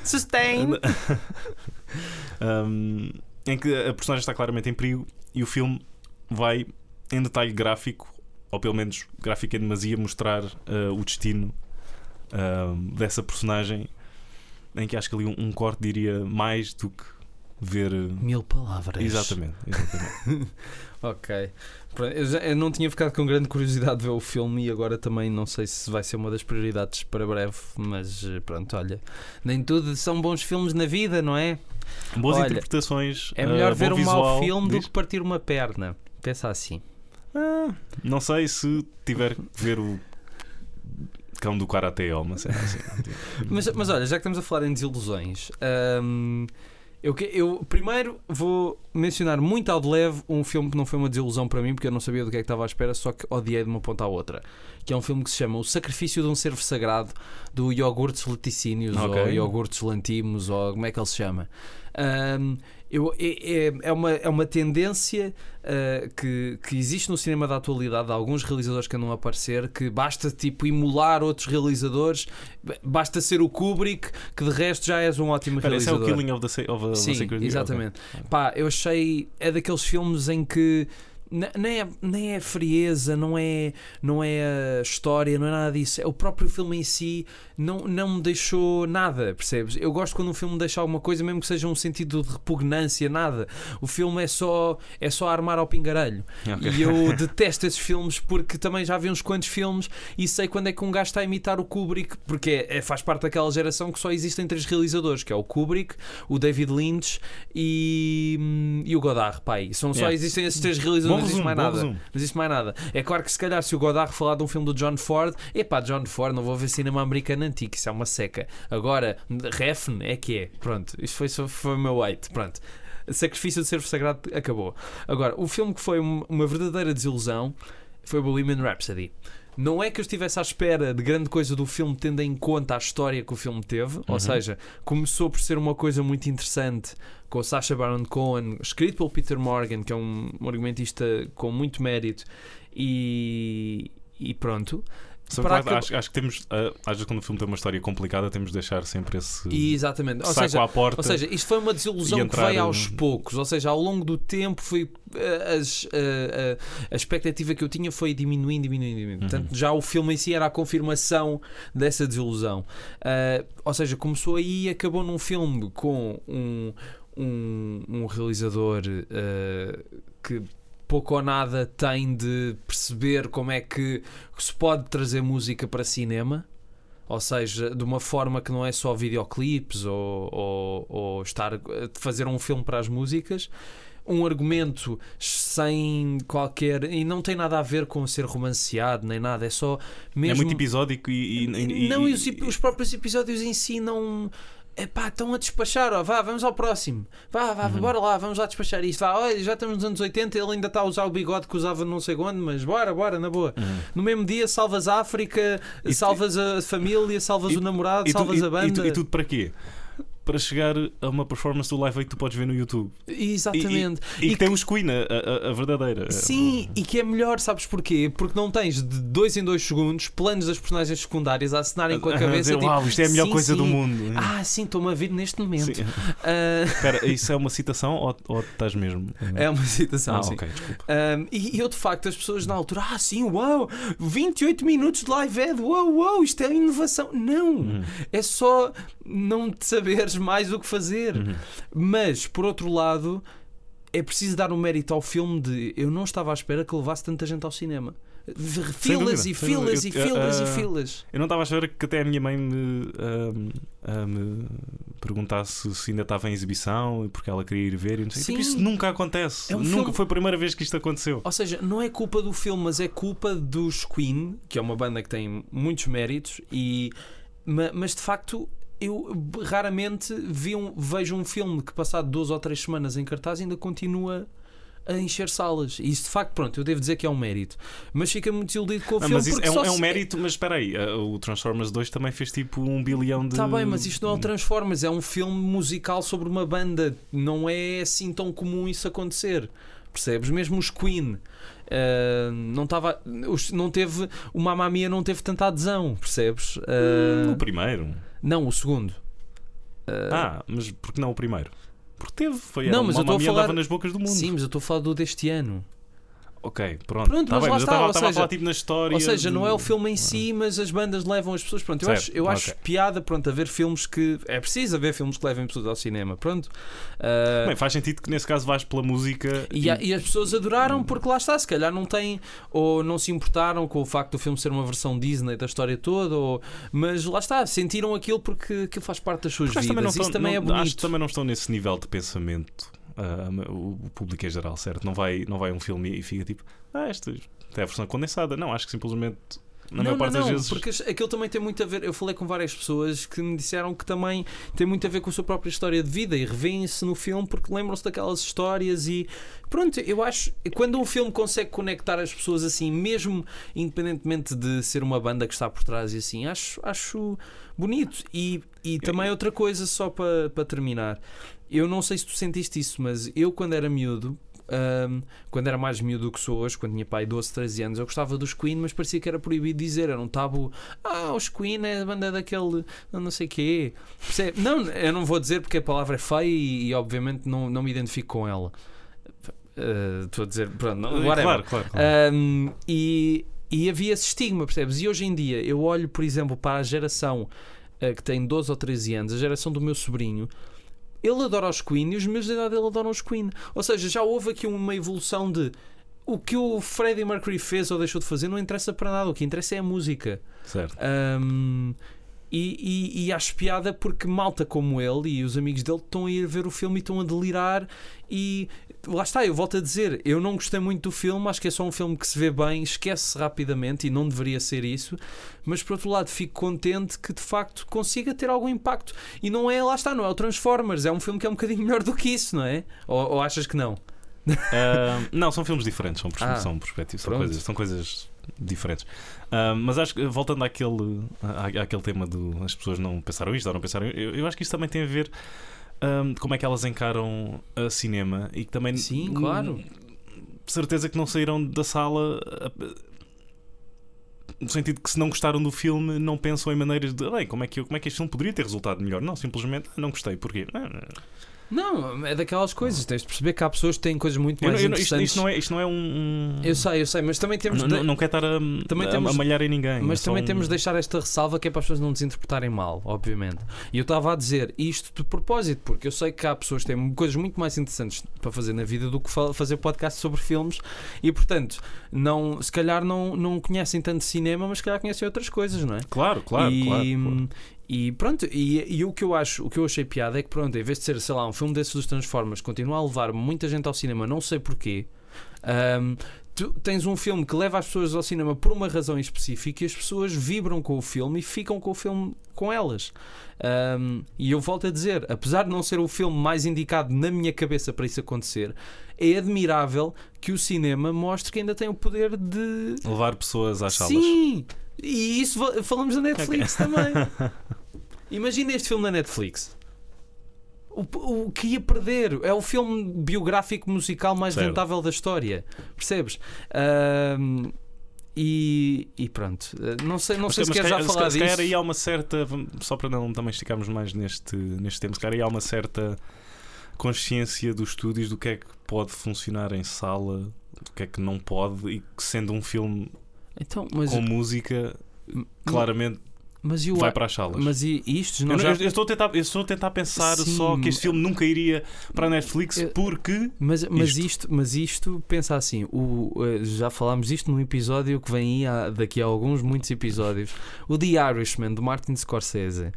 Sustain! Um, em que a personagem está claramente em perigo e o filme vai em detalhe gráfico, ou pelo menos gráfico em demasia, mostrar uh, o destino uh, dessa personagem. Em que acho que ali um, um corte diria mais do que ver. uh, Mil palavras. Exatamente, exatamente. Ok. Eu, já- eu não tinha ficado com grande curiosidade de ver o filme e agora também não sei se vai ser uma das prioridades para breve, mas eh, pronto, olha, nem tudo são bons filmes na vida, não é? Boas Olha, interpretações. É uh, melhor bom ver um mau visual, filme do diz? que partir uma perna. Pensa assim. Ah, não sei se tiver que ver o cão do Karate cena assim. Mas, mas olha, já que estamos a falar em desilusões, hum, eu, que- eu primeiro vou mencionar muito ao de leve um filme que não foi uma desilusão para mim, porque eu não sabia do que é que estava à espera, só que odiei de uma ponta à outra. Que é um filme que se chama O Sacrifício de um Servo Sagrado, do Iogurtes Laticínios, Ok. ou Iogurtes Lantimos, ou como é que ele se chama. Hum, eu, é, é- é uma, é uma tendência uh, que, que existe no cinema da atualidade, de alguns realizadores que andam a aparecer, que basta tipo emular outros realizadores, basta ser o Kubrick, que de resto já és um ótimo Espera, esse é o realizador. Killing of the, of a Sim, exatamente. Ok. Pá, eu achei. É daqueles filmes em que. Nem é, nem é frieza, não é, não é a história, não é nada disso. É o próprio filme em si não, não me deixou nada, percebes? Eu gosto quando um filme me deixa alguma coisa, mesmo que seja um sentido de repugnância, nada. O filme é só, é só armar ao pingarelho. Ok. E eu detesto esses filmes porque também já vi uns quantos filmes e sei quando é que um gajo está a imitar o Kubrick, porque é, é- faz parte daquela geração que só existem três realizadores, que é o Kubrick, o David Lynch e, hum, e o Godard. Pai, são só Yeah. existem esses três realizadores, não existe mais nada. Não existe mais nada. É claro que se calhar se o Godard falar de um filme do John Ford, epá, John Ford, não vou ver cinema americano antigo, isso é uma seca. Agora, Refn é que é. Pronto, isto foi, foi o meu hate. Pronto. Sacrifício de Servo Sagrado acabou. Agora, o filme que foi um- uma verdadeira desilusão foi o Bohemian Rhapsody. Não é que eu estivesse à espera de grande coisa do filme, tendo em conta a história que o filme teve, ou Uhum. seja, começou por ser uma coisa muito interessante com o Sacha Baron Cohen, escrito pelo Peter Morgan, que é um, um argumentista com muito mérito, e, e pronto. Que acho, acho que temos, uh, às vezes quando o filme tem uma história complicada, temos de deixar sempre esse E, exatamente. Ou saco seja, à porta. Ou seja, isto foi uma desilusão que veio aos no- poucos. Ou seja, ao longo do tempo foi eh, as, eh, a expectativa que eu tinha foi diminuindo, diminuindo, diminuindo. Uhum. Portanto, já o filme em si era a confirmação dessa desilusão. Ou seja, começou aí e acabou num filme com um, um, um realizador que pouco ou nada tem de perceber como é que se pode trazer música para cinema. Ou seja, de uma forma que não é só videoclipes ou, ou, ou estar fazer um filme para as músicas. Um argumento sem qualquer. E não tem nada a ver com ser romanceado nem nada, é só mesmo. É muito episódico e. e- e- não, e os, os próprios episódios em si não. Epá, estão a despachar, ó, vá, vamos ao próximo. Vá, vá, Uhum. bora lá, vamos lá despachar isto. Vá, olha, já estamos nos anos 80, ele ainda está a usar o bigode que usava não sei quando, mas bora, bora, na boa. Uhum. No mesmo dia salvas a África, E- salvas a família, salvas e- o namorado, E, tu- salvas e- a e banda. tu- e tudo para quê? Para chegar a uma performance do Live Aid que tu podes ver no YouTube. Exatamente. E, E que tem os Queen, a, a- a verdadeira. Sim, e que é melhor, sabes porquê? Porque não tens de dois em dois segundos planos das personagens secundárias a acenarem com a cabeça. dizer, tipo, Uau, isto é a melhor sim, coisa do sim. mundo. Ah, sim, estou-me a vir neste momento. Ah, Espera, isso é uma citação ou, ou estás mesmo? é uma citação, ah, sim. ok, desculpa. Um, e, e eu, de facto, as pessoas na altura, ah, sim, uau, 28 minutos de live ad, uau, uau, isto é inovação. Não, Uhum. é só não te saberes mais o que fazer. Uhum. Mas, por outro lado, é preciso dar um mérito ao filme de eu não estava à espera que levasse tanta gente ao cinema. Filas dúvida, e filas e. Eu- filas ah, e filas. Eu não estava a espera que até a minha mãe me, ah, me perguntasse se ainda estava em exibição porque ela queria ir ver. E não sei. Tipo, isso nunca acontece. É um nunca filme- foi a primeira vez que isto aconteceu. Ou seja, não é culpa do filme, mas é culpa dos Queen, que é uma banda que tem muitos méritos, e ma- mas de facto eu raramente vi um- vejo um filme que passado duas ou três semanas em cartaz ainda continua a encher salas. E isso de facto, pronto, eu devo dizer que é um mérito. Mas fica muito desiludido com o filme. mas isso porque é um, só é um mérito, mas espera aí, ah, o Transformers 2 também fez tipo um bilhão de. Está bem, mas isto não é o Transformers, é um filme musical sobre uma banda. Não é assim tão comum isso acontecer. Percebes? Mesmo os Queen. ah, não estava não teve o Mamma Mia não teve tanta adesão percebes Ah, O primeiro. Não o segundo Ah, mas porque não o primeiro? Porque teve, foi Não, mas uma eu estou a falar- nas bocas do mundo. Sim, mas eu estou a falar do deste ano. Ok, pronto. Pronto, Tá mas bem, lá mas eu está, estava ou estava a falar seja- tipo na história. Ou seja, não é o filme em si, mas as bandas levam as pessoas. Pronto, eu Certo, acho, eu acho ok. piada pronto, a ver filmes que. É preciso haver filmes que levem pessoas ao cinema. Pronto. Ah, Bem, faz sentido que nesse caso vais pela música E, a- e as pessoas adoraram porque lá está, se calhar não têm ou não se importaram com o facto do filme ser uma versão Disney da história toda, ou, mas lá está, sentiram aquilo porque aquilo faz parte das suas Porque acho vidas. também não Isso estão- também não- é bonito. Acho que também não estão nesse nível de pensamento. Ah, o público em geral, certo? Não vai, não vai um filme e fica tipo, ah, esta é a versão condensada. Não, acho que simplesmente, na maior não, parte não, das vezes. porque aquilo também tem muito a ver. Eu falei com várias pessoas que me disseram que também tem muito a ver com a sua própria história de vida e revêem-se no filme porque lembram-se daquelas histórias. E pronto, eu acho quando um filme consegue conectar as pessoas assim, mesmo independentemente de ser uma banda que está por trás e assim, acho, acho bonito. E, e também outra coisa, só para, para terminar, eu não sei se tu sentiste isso, mas eu quando era miúdo. ahm, quando era mais miúdo do que sou hoje, quando tinha pai 12, 13 anos, eu gostava dos Queen, mas parecia que era proibido dizer, era um tabu. Ah, os Queen é a banda daquele não sei quê. Percebe? Não, eu não vou dizer porque a palavra é feia e, e, obviamente não, não me identifico com ela. Ah, Estou a dizer, pronto, não, whatever. claro, claro. claro. Um, e, e havia esse estigma, percebes? E hoje em dia eu olho, por exemplo, para a geração uh, que tem 12 ou 13 anos, a geração do meu sobrinho. Ele adora os Queen e os meus da idade dele adoram os Queen. Ou seja, já houve aqui uma evolução de o que o Freddie Mercury fez ou deixou de fazer não interessa para nada. O que interessa é a música. certo. Um, e, e, e acho piada porque malta como ele e os amigos dele estão a ir ver o filme e estão a delirar. E lá está, eu volto a dizer: eu não gostei muito do filme, acho que é só um filme que se vê bem, esquece-se rapidamente e não deveria ser isso. Mas por outro lado, fico contente que de facto consiga ter algum impacto. E não é, lá está, não é o Transformers, é um filme que é um bocadinho melhor do que isso, não é? Ou, ou achas que não? Ah, não, são filmes diferentes, são, perspe- Ah, são perspectivas, são coisas, são coisas diferentes. Ah, mas acho que, voltando àquele, à- àquele tema do as pessoas não pensaram isto ou não pensaram eu, eu acho que isso também tem a ver ah, como é que elas encaram a cinema e que também Sim, claro. certeza que não saíram da sala ah, no sentido que se não gostaram do filme não pensam em maneiras de bem, como é que eu- como é que este filme poderia ter resultado melhor não, simplesmente "Ah, não gostei, porquê? Ah, Não, é daquelas coisas. Tens de perceber que há pessoas que têm coisas muito eu mais não- eu não- isto, interessantes. isto não é, isto não é um, Eu sei, eu sei, mas também temos não, de... não, não quer estar a, Também a- temos- a malhar em ninguém. Mas é também um- temos de deixar esta ressalva que é para as pessoas não desinterpretarem mal, obviamente. E eu estava a dizer isto de propósito, porque eu sei que há pessoas que têm coisas muito mais interessantes para fazer na vida do que fa- fazer podcast sobre filmes e, portanto, não, se calhar não, não conhecem tanto cinema, mas se calhar conhecem outras coisas, não é? Claro, claro, e, claro, claro. E pronto, e, e o que eu acho, o que eu achei piada é que pronto, em vez de ser, sei lá, um filme desses dos Transformers, continua a levar muita gente ao cinema, não sei porquê. ahm, tu tens um filme que leva as pessoas ao cinema por uma razão específica e as pessoas vibram com o filme e ficam com o filme com elas. Ahm, e eu volto a dizer, apesar de não ser o filme mais indicado na minha cabeça para isso acontecer, é admirável que o cinema mostre que ainda tem o poder de Levar pessoas às salas. Sim! E isso falamos da Netflix também. Imagina este filme da Netflix. O, o que ia perder é o filme biográfico musical mais Certo. rentável da história. Percebes? Ahm, e, e pronto. Não sei, não Mas, sei se queres já falar se calhar disso. aí há uma certa. Só para não também esticarmos mais neste, neste tempo, se calhar aí há uma certa consciência dos estúdios do que é que pode funcionar em sala, do que é que não pode, e que sendo um filme Então, mas, com música, claramente mas eu, vai para as salas. mas e, isto Eu, não não- já... eu- eu estou a tentar, eu estou a tentar pensar Sim, só que este filme nunca iria para a Netflix Eu- porque. Mas, mas, Isto. isto. mas isto, pensa assim, o, eh, já falámos disto num episódio que vem aí há- daqui a alguns, muitos episódios. O The Irishman, de Martin Scorsese.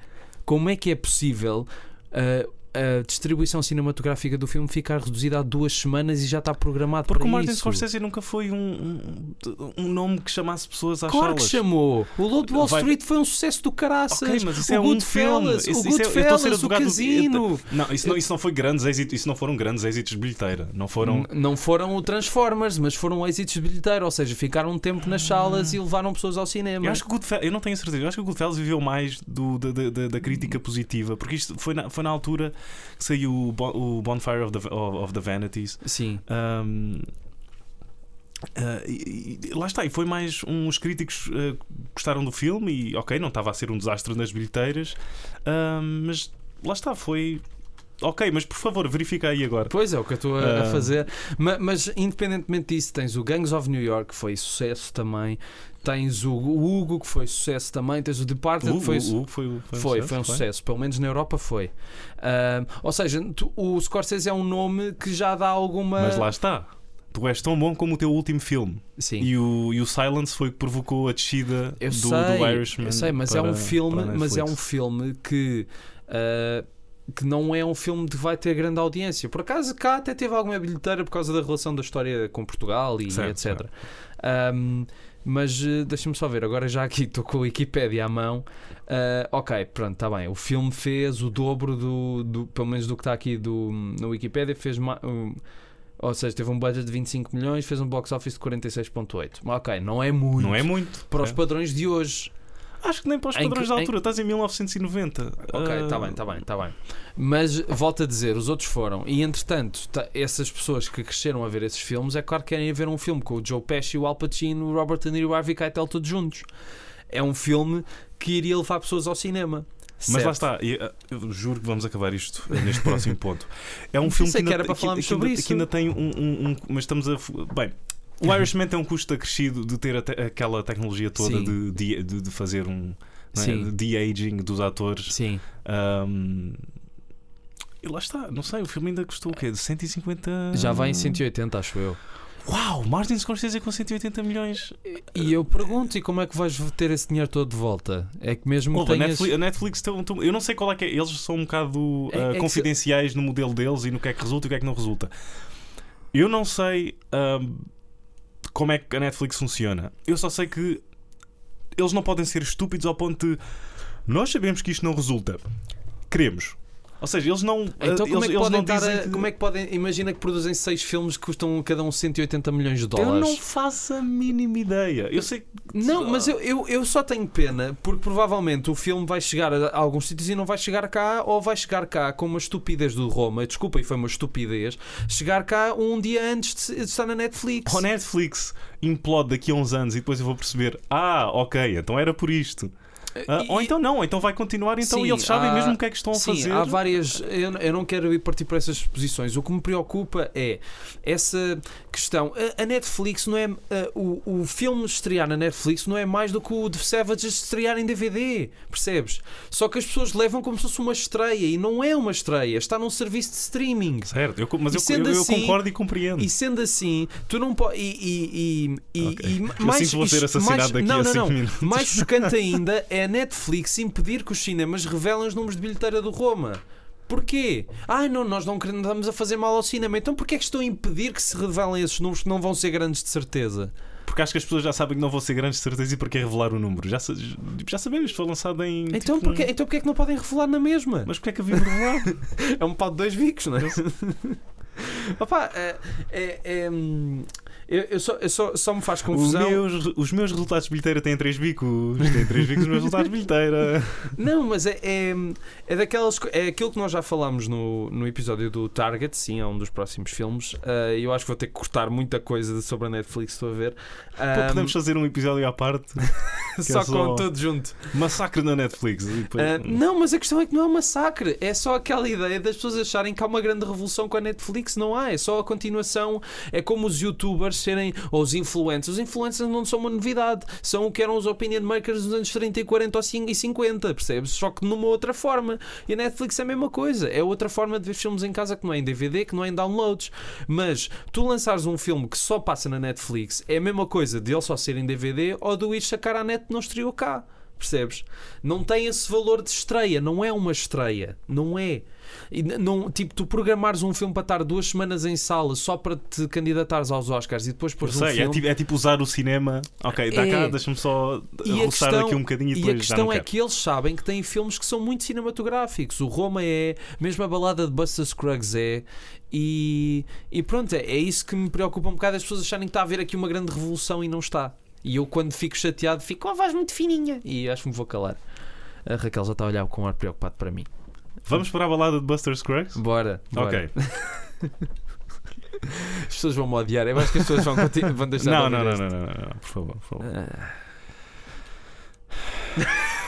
Como é que é possível eh, a distribuição cinematográfica do filme ficar reduzida a duas semanas e já está programado Porque para o Martin isso? Scorsese nunca foi um, um, um nome que chamasse pessoas às Claro que salas. chamou! O Lobo de Wall Vai- Street foi um sucesso do caraças. Ok, mas isso o é um. Goodfellas, Isso- o é- Goodfellas, o advogado do- Casino. Não, isso não, isso não foi grandes êxitos, isso não foram grandes êxitos de bilheteira. Não foram. Não foram o Transformers, mas foram êxitos de bilheteiro, ou seja, ficaram um tempo nas salas e levaram pessoas ao cinema. Eu acho que o Goodfellas, eu não tenho certeza, eu acho que o Goodfellas viveu mais do, da, da- da- da crítica positiva, porque isto foi na, foi na altura que saiu o, Bon- o Bonfire of the, of, of the Vanities. Sim. Um, ah, e- e lá está, e foi mais uns críticos ah, gostaram do filme e ok, não estava a ser um desastre nas bilheteiras, ah, mas lá está, foi. Ok, mas por favor, verifica aí agora. Pois é, o que eu estou a, a Ah. fazer. Ma- Mas, independentemente disso, tens o Gangs of New York, que foi sucesso também. Tens o Hugo, que foi sucesso também. Tens o Departed, que foi, o, o foi, foi, um foi, sucesso, foi um sucesso. Pelo menos na Europa foi. Ah, ou seja, tu- o Scorsese é um nome que já dá alguma. Mas lá está. Tu és tão bom como o teu último filme. Sim. E o, e o Silence foi o que provocou a descida Eu do, sei, do Irishman. eu sei, mas é para- um filme, mas é um filme que ah, que não é um filme que vai ter grande audiência. Por acaso cá até teve alguma bilheteira por causa da relação da história com Portugal e Certo, etc. certo. Ahm, mas eh, deixa-me só ver, agora já aqui estou com a Wikipédia à mão. Ah, ok, pronto, está bem. O filme fez o dobro do, do pelo menos do que está aqui do, na Wikipédia, fez um, ou seja, teve um budget de 25 milhões, fez um box office de 46.8. Ok, não é muito. Não é muito. para os É. padrões de hoje. Acho que nem para os Em que- padrões da em- altura. Estás em 1990. Ok, está Ah, bem, está bem, está bem. Mas volto a dizer, os outros foram. E entretanto, ta- essas pessoas que cresceram a ver esses filmes, é claro que querem ver um filme com o Joe Pesci, o Al Pacino, o Robert De Niro e o Harvey Keitel todos juntos. É um filme que iria levar pessoas ao cinema. Mas Certo. lá está, e, ah, eu juro que vamos acabar isto neste próximo ponto. É um filme que, que ainda, era para que- que sobre ainda- isso. que ainda tem um, um- um- Mas estamos a. Bem, o Irishman tem um custo acrescido de ter até aquela tecnologia toda de, de, de- fazer um. é? De-aging dos atores. Sim. Ahm, e lá está, não sei, o filme ainda custou o quê? De 150. Já vai em 180, acho eu. Uau, Martin Scorsese com 180 milhões. E eu pergunto, e como é que vais ter esse dinheiro todo de volta? É que mesmo Ouve, a tenhas... Netflix, a Netflix tem um- tem um- eu não sei qual é que é. Eles são um bocado É- ah, é confidenciais no modelo deles e no que é que resulta e o que é que não resulta. Eu não sei ahm, como é que a Netflix funciona. Eu só sei que eles não podem ser estúpidos ao ponto de nós sabemos que isto não resulta. Queremos. Ou seja, eles não. Então como eles, é que podem estar dizem a- que- Como é que podem... Imagina que produzem seis filmes que custam cada um 180 milhões de Eu dólares. não faço a mínima ideia. Eu sei que. Não, mas eu, eu, eu só tenho pena porque provavelmente o filme vai chegar a, alguns sítios e não vai chegar cá, ou vai chegar cá com uma estupidez do Roma. Desculpa, e foi uma estupidez. Chegar cá um dia antes de estar na Netflix. O Netflix implode daqui a uns anos e depois eu vou perceber: ah, ok, então era por isto. Ah, E- ou então não, então vai continuar, então Sim, e eles sabem há- mesmo o que é que estão a Sim, fazer. há várias. Eu, eu não quero ir partir por essas posições. O que me preocupa é essa questão. A, a Netflix não é. a- o, o filme estrear na Netflix não é mais do que o The Savages estrear em DVD. Percebes? Só que as pessoas levam como se fosse uma estreia e não é uma estreia. Está num serviço de streaming. Certo, eu, mas eu, eu, eu assim- concordo e compreendo. E sendo assim, tu não podes. E, e, e, e- Ok. e Eu mais, sinto vou ser assassinado mais- daqui não, a não, 5 não. minutos. Mais chocante ainda é a Netflix impedir que os cinemas revelem os números de bilheteira do Roma. Porquê? Ai não, nós não queremos, estamos a fazer mal ao cinema. Então porquê é que estão a impedir que se revelem esses números que não vão ser grandes de certeza? Porque acho que as pessoas já sabem que não vão ser grandes de certeza e para que revelar o número. Já, já sabemos, foi lançado em. Então tipo, porquê, um- então porquê é que não podem revelar na mesma? Mas porquê é que havia revelar? É um pau de dois bicos, não é? Opa, é, é- é, hum, eu, eu só, eu só, só me faz Os confusão. meus, os meus resultados de bilheteira têm 3 bicos. Têm 3 bicos os meus resultados de bilheteira. Não, mas é, é, é daquelas. É aquilo que nós já falámos no, no episódio do Target, sim, é um dos próximos filmes. E eu acho que vou ter que cortar muita coisa sobre a Netflix, estou a ver. Ah, podemos fazer um episódio à parte. que só é com só- tudo junto. Massacre na Netflix. Depois- Ah, não, mas a questão é que não é um massacre. É só aquela ideia das pessoas acharem que há uma grande revolução com a Netflix. Não há, é só a continuação. É como os youtubers serem, ou os influencers. Os influencers não são uma novidade. São o que eram os opinion makers dos anos 30 e 40 ou 5 e 50, percebes? Só que numa outra forma. E a Netflix é a mesma coisa. É outra forma de ver filmes em casa que não é em DVD, que não é em downloads. Mas tu lançares um filme que só passa na Netflix é a mesma coisa de ele só ser em DVD ou do ir sacar à net não estreou cá. Percebes? Não tem esse valor de estreia, não é uma estreia, não é. E não, tipo, tu programares um filme para estar duas semanas em sala só para te candidatares aos Oscars e depois pôres um sei, é filme. tipo, é tipo usar o cinema. Ok, dá É. cá, deixa-me só a roçar daqui um bocadinho e E a depois questão é quero. que eles sabem que têm filmes que são muito cinematográficos. O Roma é, mesmo a balada de Buster Scruggs é. E, e pronto, é, é isso que me preocupa um bocado as pessoas acharem que está a haver aqui uma grande revolução e não está. E eu, quando fico chateado, fico com a voz muito fininha e acho que me vou calar. A Raquel já está a olhar com um ar preocupado para mim. Vamos para a balada de Buster Scruggs? Bora. bora. Ok. As pessoas vão me odiar. Eu acho que as pessoas vão, vão deixar Não, de não, não, não, não, não, por favor, por favor. Ah.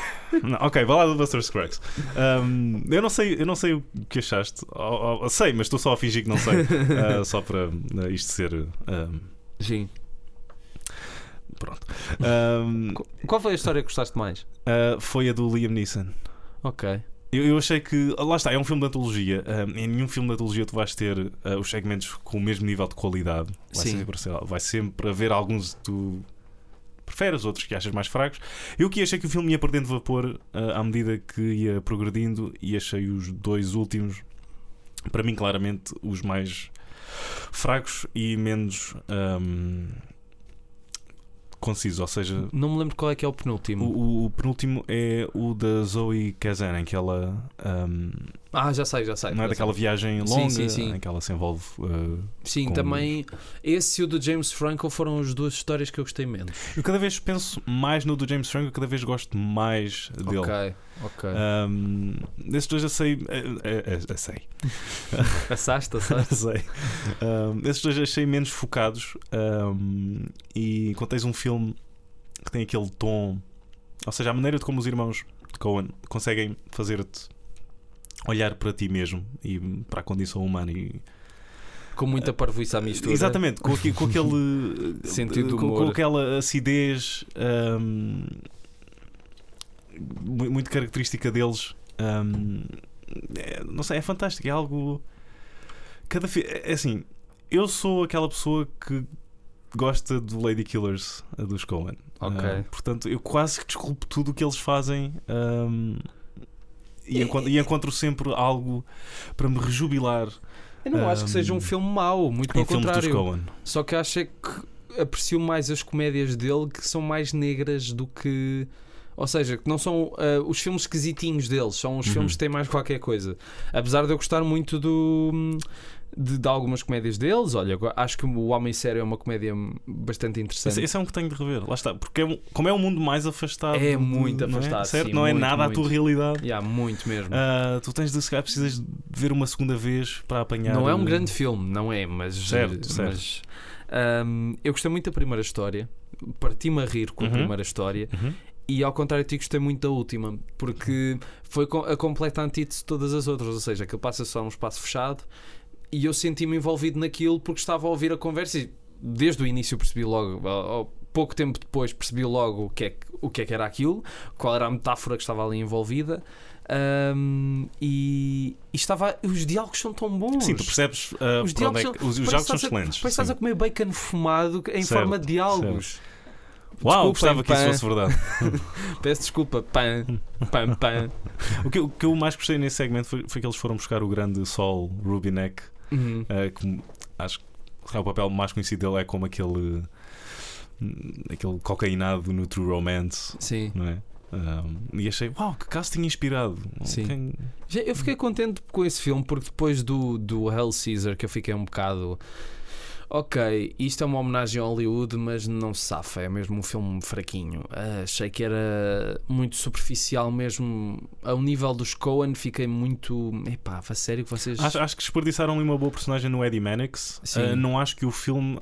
Não, ok, vá lá do Buster Scruggs. Um, eu, não sei, eu não sei o que achaste. Oh, oh, sei, mas estou só a fingir que não sei. Uh, só para uh, isto ser. um, Sim. pronto. Um, Qu- Qual foi a história que gostaste mais? uh, foi a do Liam Neeson. Ok. Eu, eu achei que. Lá está, é um filme de antologia. Um, em nenhum filme de antologia tu vais ter uh, os segmentos com o mesmo nível de qualidade. Vai Sim. sempre, lá, vai sempre haver alguns que tu preferes, outros que achas mais fracos. Eu que achei que o filme ia perdendo vapor uh, à medida que ia progredindo e achei os dois últimos, para mim, claramente, os mais fracos e menos. um, concisos, ou seja, Não me lembro qual é que é o penúltimo. o, o penúltimo é o da Zoe Kazan, em que ela um, Ah, já sei, já sei. não é daquela sei. viagem Sim, longa sim, sim. em que ela se envolve. uh, Sim, com- também. Esse e o do James Franco foram as duas histórias que eu gostei menos. Eu cada vez penso mais no do James Franco, cada vez gosto mais dele. Ok, ok. Um, desses dois eu sei. eu sei. Passaste, passaste. sei. Um, esses dois achei menos focados. um, e quando tens um filme que tem aquele tom, ou seja, a maneira de como os irmãos de Cohen conseguem fazer-te olhar para ti mesmo e para a condição humana e Com muita parvoíça à mistura. Exatamente, com, aqui- com aquele Sentido com, com aquela acidez hum, mu- muito característica deles. hum, é, não sei, é fantástico. É algo. Cada fi- é assim, eu sou aquela pessoa que gosta do Lady Killers dos Coen. Ok. portanto, eu quase que desculpo tudo o que eles fazem. hum, e, encontro, e encontro sempre algo para me rejubilar Eu não acho que seja um Um, filme mau, muito pelo dos contrário. Só que acho é que aprecio mais as comédias dele que são mais negras do que. Ou seja, que não são ah, os filmes esquisitinhos deles, são os Uhum. filmes que têm mais qualquer coisa. Apesar de eu gostar muito do. De, de algumas comédias deles, olha, acho que o Homem Sério é uma comédia bastante interessante. Esse, esse é um que tenho de rever, lá está, porque é um- como é um mundo mais afastado, É muito não afastado, certo? sim, não é muito, nada a tua muito. realidade. Yeah, muito mesmo. Ah, tu tens de se calhar precisas de ver uma segunda vez para apanhar. Não é um uh, grande filme, não é, mas, Certo, certo. mas, ahm, eu gostei muito da primeira história, parti-me a rir com a Uhum. primeira história Uhum. e ao contrário ti gostei muito da última, porque foi a completa antítese de todas as outras, ou seja, aquilo passa só num espaço fechado e eu senti-me envolvido naquilo porque estava a ouvir a conversa e desde o início percebi logo, pouco tempo depois percebi logo o que, é que, o que é que era aquilo, qual era a metáfora que estava ali envolvida. ahm, e, e estava os diálogos são tão bons Sim, tu percebes ah, Os onde é diálogos que- os, os Parece jogos são a- excelentes. Parece que estás a comer bacon fumado em Certo, forma de diálogos. Uau, Desculpem, gostava que isso fosse verdade. Peço desculpa, pã, pã, pã. o, que, eu- o que eu mais gostei nesse segmento foi, foi que eles foram buscar o grande Sol Rubinek, Uhum. ah, que acho que o papel mais conhecido dele é como aquele. aquele cocainado no True Romance. Sim. não é? Um, e achei, uau, que casting inspirado. Sim. Quem- Eu fiquei contente com esse filme porque depois do, do Hell Caesar que eu fiquei um bocado. Ok, isto é uma homenagem a Hollywood, mas não se safa, é mesmo um filme fraquinho. Ah, achei que era muito superficial mesmo. Ao nível dos Coen, fiquei muito. Epá, a sério que vocês. Acho, acho que desperdiçaram ali uma boa personagem no Eddie Mannix. Sim. Uh, não acho que o filme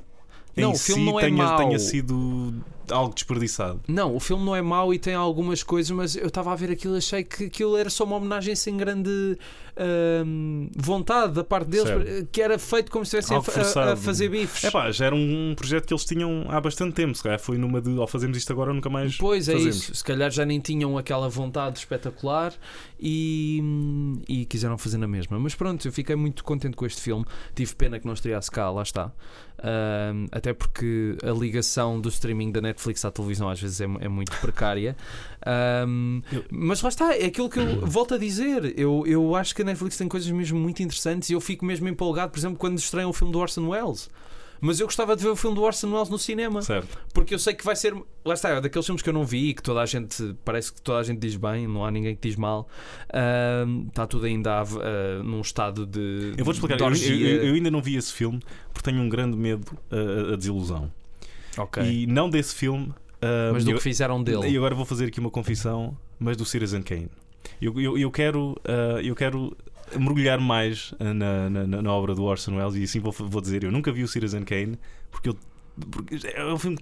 Não, o si filme não é tenha, mau. tenha sido algo desperdiçado. Não, o filme não é mau e tem algumas coisas, mas eu estava a ver aquilo e achei que aquilo era só uma homenagem sem grande ahm, vontade da parte deles, Certo. que era feito como se estivessem a, a- fazer bifes. É pá, já era um projeto que eles tinham há bastante tempo. Se calhar foi numa de, ou fazemos isto agora ou nunca mais. Pois é fazemos. isso, se calhar já nem tinham aquela vontade espetacular e, e quiseram fazer na mesma. Mas pronto, eu fiquei muito contente com este filme. Tive pena que não estreasse cá, lá está. Ahm, até porque a ligação do streaming da Netflix à televisão às vezes é, é muito precária. Mas lá está, é aquilo que eu volto a dizer. Eu, eu acho que a Netflix tem coisas mesmo muito interessantes e eu fico mesmo empolgado, por exemplo, quando estreiam o filme do Orson Welles. Mas eu gostava de ver o filme do Orson Welles no cinema. Certo. Porque eu sei que vai ser. Lá está, é daqueles filmes que eu não vi e que toda a gente. Parece que toda a gente diz bem, não há ninguém que diz mal. Ahm, está tudo ainda ah, num estado de. Eu vou-te explicar. Eu, eu- eu ainda não vi esse filme porque tenho um grande medo uh, a desilusão. Ok. E não desse filme. uh, Mas do eu- que fizeram dele. E agora vou fazer aqui uma confissão, mas do Citizen Kane. Eu, eu, eu quero, uh, eu quero mergulhar mais uh, na, na, na obra do Orson Welles e assim vou, vou dizer: eu nunca vi o Citizen Kane porque, eu, porque é um filme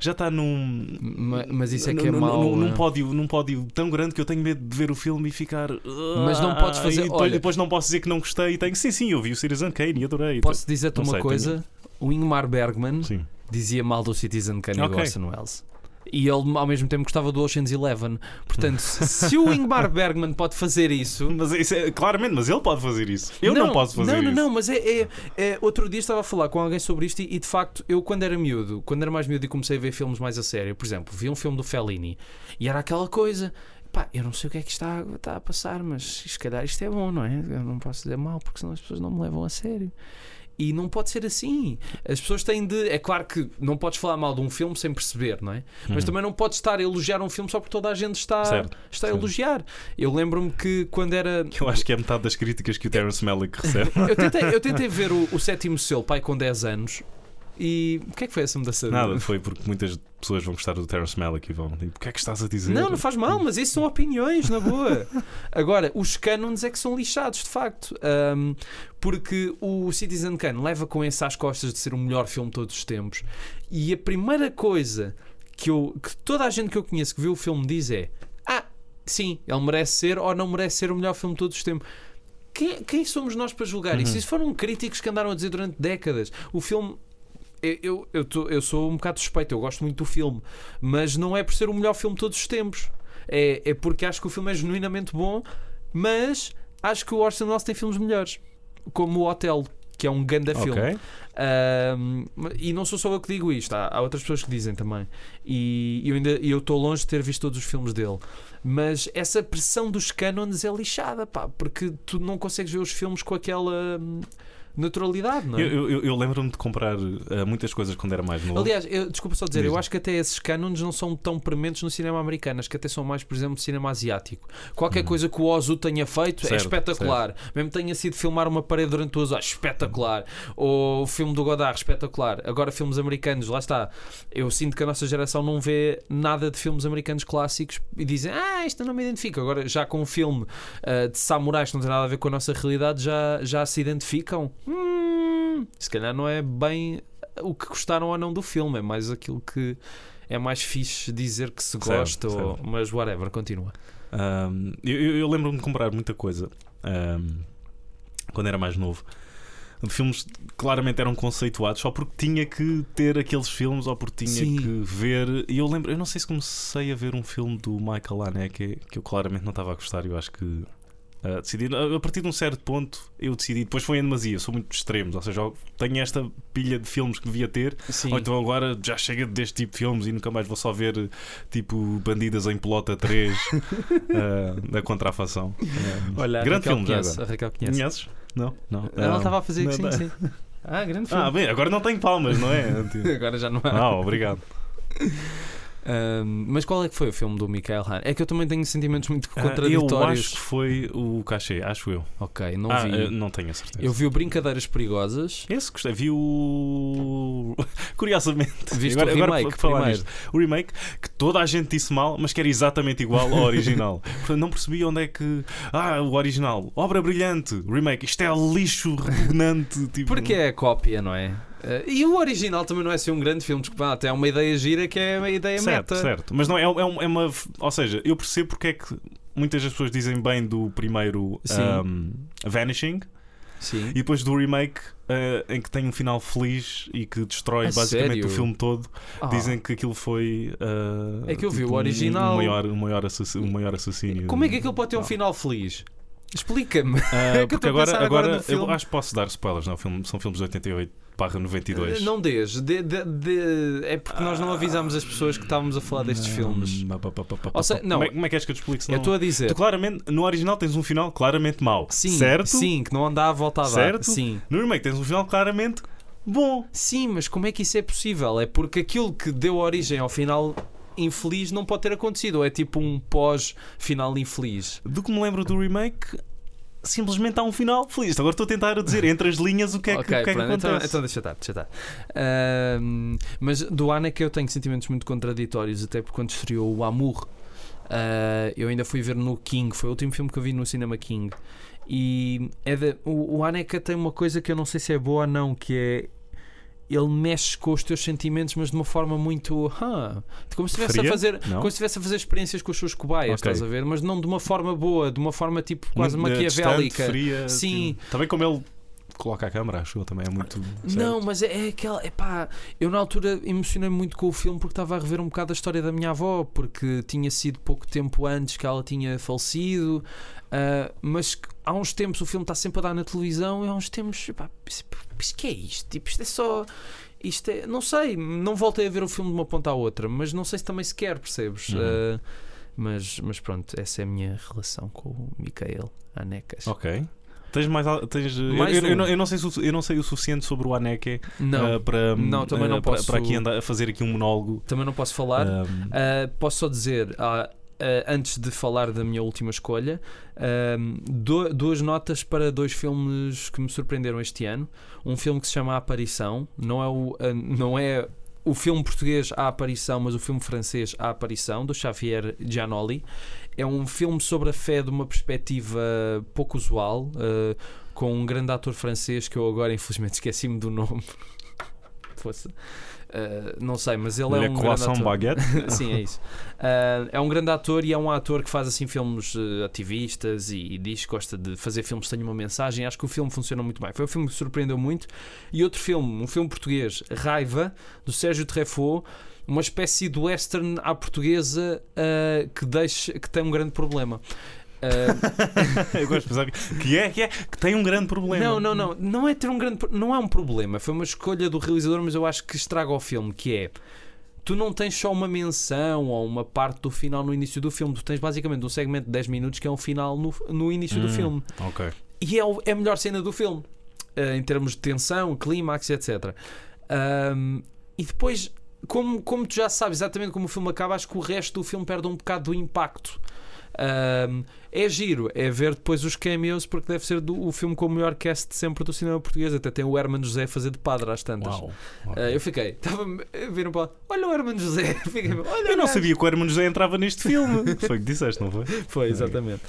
já está num. Ma- Mas isso é que é mau. Num, num né? pódio, num pódio tão grande que eu tenho medo de ver o filme e ficar. Mas não podes "Ah", fazer- E depois, olha- depois não posso dizer que não gostei e tenho. Sim, sim, eu vi o Citizen Kane e adorei. Posso dizer-te uma sei, coisa? O Ingmar Bergman Sim. dizia mal do Citizen Kane Ok. e do Orson Welles. E ele ao mesmo tempo gostava do Ocean's Eleven. Portanto, se o Ingmar Bergman pode fazer isso. Mas isso é, claramente, mas ele pode fazer isso. Eu não, posso fazer não, isso. Não, não, mas é, é- é- Outro dia estava a falar com alguém sobre isto e, e, de facto, eu quando era miúdo, quando era mais miúdo e comecei a ver filmes mais a sério, por exemplo, vi um filme do Fellini e era aquela coisa. Pá, eu não sei o que é que está, está a passar, mas se calhar isto é bom, não é? Eu não posso dizer mal porque senão as pessoas não me levam a sério. E não pode ser assim. As pessoas têm de. É claro que não podes falar mal de um filme sem perceber, não é? Mas Uhum. também não podes estar a elogiar um filme só porque toda a gente está, Certo, está a elogiar. Eu lembro-me que quando era. Eu acho que é metade das críticas que o Terence Malick recebe. Eu tentei, eu tentei ver o, o sétimo selo, pai, com 10 anos. E o que é que foi essa mudança? Nada, foi porque muitas pessoas vão gostar do Terence Malick e vão. Tipo, o que é que estás a dizer? Não, não faz mal, mas isso são opiniões, na boa. Agora, os cânones é que são lixados, de facto. Ahm, porque o Citizen Kane leva com esse às costas de ser o melhor filme de todos os tempos. E a primeira coisa que, eu, que toda a gente que eu conheço que viu o filme diz é: Ah, sim, ele merece ser ou não merece ser o melhor filme de todos os tempos. Quem, quem somos nós para julgar isso? Uhum. Isso foram críticos que andaram a dizer durante décadas. O filme. Eu, eu, eu, tô- eu sou um bocado suspeito, eu gosto muito do filme, mas não é por ser o melhor filme de todos os tempos. É, é porque acho que o filme é genuinamente bom, mas acho que o Orson Welles tem filmes melhores, como o Hotel, que é um ganda filme. Ok. Ahm, e não sou só eu que digo isto, há, há outras pessoas que dizem também. E eu ainda eu estou longe de ter visto todos os filmes dele. Mas essa pressão dos cânones é lixada, pá, porque tu não consegues ver os filmes com aquela hum, naturalidade, não é? Eu, eu- eu lembro-me de comprar eh, muitas coisas quando era mais novo. Aliás, eu, desculpa só dizer, eu Diz-me. acho que até esses cânones não são tão prementes no cinema americano, acho que até são mais, por exemplo, no cinema asiático. Qualquer coisa que o Ozu tenha feito é. Certo, espetacular. Mesmo tenha sido filmar uma parede durante duas horas, espetacular. Ou o filme do Godard, espetacular. Agora, filmes americanos, lá está. Eu sinto que a nossa geração não vê nada de filmes americanos clássicos e dizem, ah, isto eu não me identifico. Agora, já com um filme ah, de samurais que não tem nada a ver com a nossa realidade, já, já se identificam. Hum, se calhar não é bem o que gostaram ou não do filme, é mais aquilo que é mais fixe dizer que se Certo, gosta, ou- certo. mas whatever, continua. Ahm, eu eu- lembro-me de comprar muita coisa ahm, quando era mais novo. De filmes que claramente eram conceituados só porque tinha que ter aqueles filmes ou porque tinha Sim. que ver. E eu lembro, eu não sei se comecei a ver um filme do Michael Haneke que eu claramente não estava a gostar. Eu acho que ah, decidi, a partir de um certo ponto, eu decidi. Depois foi em demasia, sou muito extremos, ou seja, tenho esta pilha de filmes que devia ter. Sim. Ou então agora já chega deste tipo de filmes e nunca mais vou só ver tipo Bandidas em Pelota 3 ah, da contrafação. Ah, Olha, grande filme já conhece, agora. a Raquel conhece. Conheces? Não? Não. Ela Ah, estava a fazer que sim, sim. Ah, grande filme. Ah, bem, agora não tenho palmas, não é? Agora já não há. Ah, obrigado. Mas qual é que foi o filme do Michael Haneke? É que eu também tenho sentimentos muito Ah, contraditórios. eu acho que foi o cachê, acho eu. Ok, não ah, vi. não tenho a certeza. Eu vi o Brincadeiras Perigosas. Esse gostei, vi o. Curiosamente, Viste agora, o agora remake por falar primeiro. nisto, o remake que toda a gente disse mal, mas que era exatamente igual ao original. Portanto, não percebi onde é que. Ah, o original, obra brilhante, remake, isto é lixo repugnante. Tipo... Porque é a cópia, não é? Eh, e o original também não é assim um grande filme, desculpa, até é uma ideia gira que é uma ideia certo, meta. certo. Mas não é, é, é uma. Ou seja, eu percebo porque é que muitas das pessoas dizem bem do primeiro um, Vanishing Sim. e depois do remake eh, em que tem um final feliz e que destrói A basicamente sério? o filme todo. Ah, Dizem que aquilo foi. eh, É que eu vi tipo, o um- original. Um maior, um maior, assassino, um maior assassínio. Como é que aquilo pode ter um final feliz? Explica-me. Ah, eu porque agora, agora agora eu acho que posso dar spoilers, não? Filme- são filmes de 88 barra 92. Não dês. De- de- de- É porque nós não avisámos as pessoas que estávamos a falar destes filmes. Ou seja, não. Como, é, como é que és que eu te explico? Eu senão- estou a dizer. Tu claramente, no original tens um final claramente mau. Sim, certo? sim, que não anda à volta a dar. Certo? Sim. No remake tens um final claramente bom. Sim, mas como é que isso é possível? É porque aquilo que deu origem ao final infeliz não pode ter acontecido. Ou é tipo um pós-final infeliz. Do que me lembro do remake, simplesmente há um final feliz. Agora estou a tentar dizer entre as linhas o que é que, ok, o que, é que então, acontece. então deixa estar, deixa estar. Ahm, mas do Haneke eu tenho sentimentos muito contraditórios, até porque quando estreou o Amour, ah, eu ainda fui ver no King, foi o último filme que eu vi no Cinema King. E é de- o, o Haneke tem uma coisa que eu não sei se é boa ou não, que é ele mexe com os teus sentimentos, mas de uma forma muito. "Hã", como se estivesse a fazer. Não? Como se estivesse a fazer experiências com os seus cobaias, Ok. estás a ver? Mas não de uma forma boa, de uma forma tipo quase Muito, eh, maquiavélica. distante, fria, Sim. tipo, também como ele coloca a câmera, acho eu, também é muito. Não, certo. mas é, é aquela. Epá, eu na altura emocionei-me muito com o filme porque estava a rever um bocado a história da minha avó, porque tinha sido pouco tempo antes que ela tinha falecido. Ah, mas que há uns tempos o filme está sempre a dar na televisão e há uns tempos. Epá, isto que é isto? Tipo, isto é só. Isto é. Não sei, não voltei a ver o filme de uma ponta à outra, mas não sei se também se quer, percebes? Uhum. Ah, mas, mas pronto, essa é a minha relação com o Michael Anecas. Ok. Tens mais. Tens, eu- Mais eu, eu um. não, eu não sei, eu não sei o suficiente sobre o Aneke Não, ah, para, Não, também não para- posso- para aqui andar a fazer aqui um monólogo. também não posso falar. Uh, posso só dizer, ah, ah, antes de falar da minha última escolha, ahm, do- duas notas para dois filmes que me surpreenderam este ano. Um filme que se chama A Aparição, não é o, ah, não é o filme português A Aparição, mas o filme francês A Aparição, do Xavier Giannoli. É um filme sobre a fé de uma perspectiva pouco usual, ah, com um grande ator francês que eu agora infelizmente esqueci-me do nome. Fosse. Ah, não sei, mas ele é um grande ator. Baguette. Sim, é isso. Ah, é um grande ator e é um ator que faz assim filmes eh, ativistas e, e diz que gosta de fazer filmes que tenham uma mensagem. Acho que o filme funciona muito bem. Foi um filme que me surpreendeu muito. E outro filme, um filme português, Raiva, do Sérgio Treffaut. Uma espécie de western à portuguesa que, deixa, que tem um grande problema. Ah, eu gosto de pensar que- é, que é, que tem um grande problema. não, não, não. Não é ter um grande. Não é um problema. Foi uma escolha do realizador, mas eu acho que estraga o filme, que é. Tu não tens só uma menção ou uma parte do final no início do filme. Tu tens basicamente um segmento de 10 minutos que é um final no, no início do Hum. filme. Ok. E é, o- é a melhor cena do filme. eh, em termos de tensão, clímax, etc. Ahm, e depois, como, como tu já sabes exatamente como o filme acaba, acho que o resto do filme perde um bocado do impacto. Ahm, é giro, é ver depois os cameos, porque deve ser do, o filme com o melhor cast sempre do cinema português. Até tem o Herman José a fazer de padre às tantas. Uau. Ah, eu fiquei, estava a ver um olha o Herman José. Fiquei, olha Eu não sabia que o Hermano José entrava neste filme. Foi o que disseste, não foi? Foi, exatamente.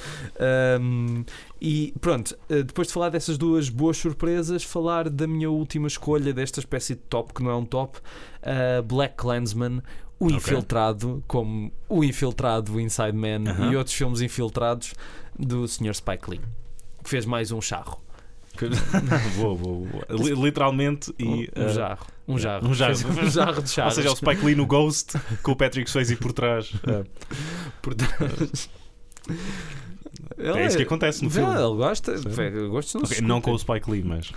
Um, e pronto, uh, depois de falar dessas duas boas surpresas, falar da minha última escolha desta espécie de top, que não é um top, uh, Black Clansman, o Ok. infiltrado, como o infiltrado, o Inside Man Aham. e outros filmes infiltrados do Sr. Spike Lee, que fez mais um charro. boa, boa, boa. Li- Literalmente e. um, um ah, jarro. Um jarro. um jarro. Um jarro de Ou charros. seja, o Spike Lee no Ghost com o Patrick Swayze por trás. Ah, por trás. É isso que acontece no Vê, filme. Ele gosta. Gostos não, não com o Spike Lee, mas.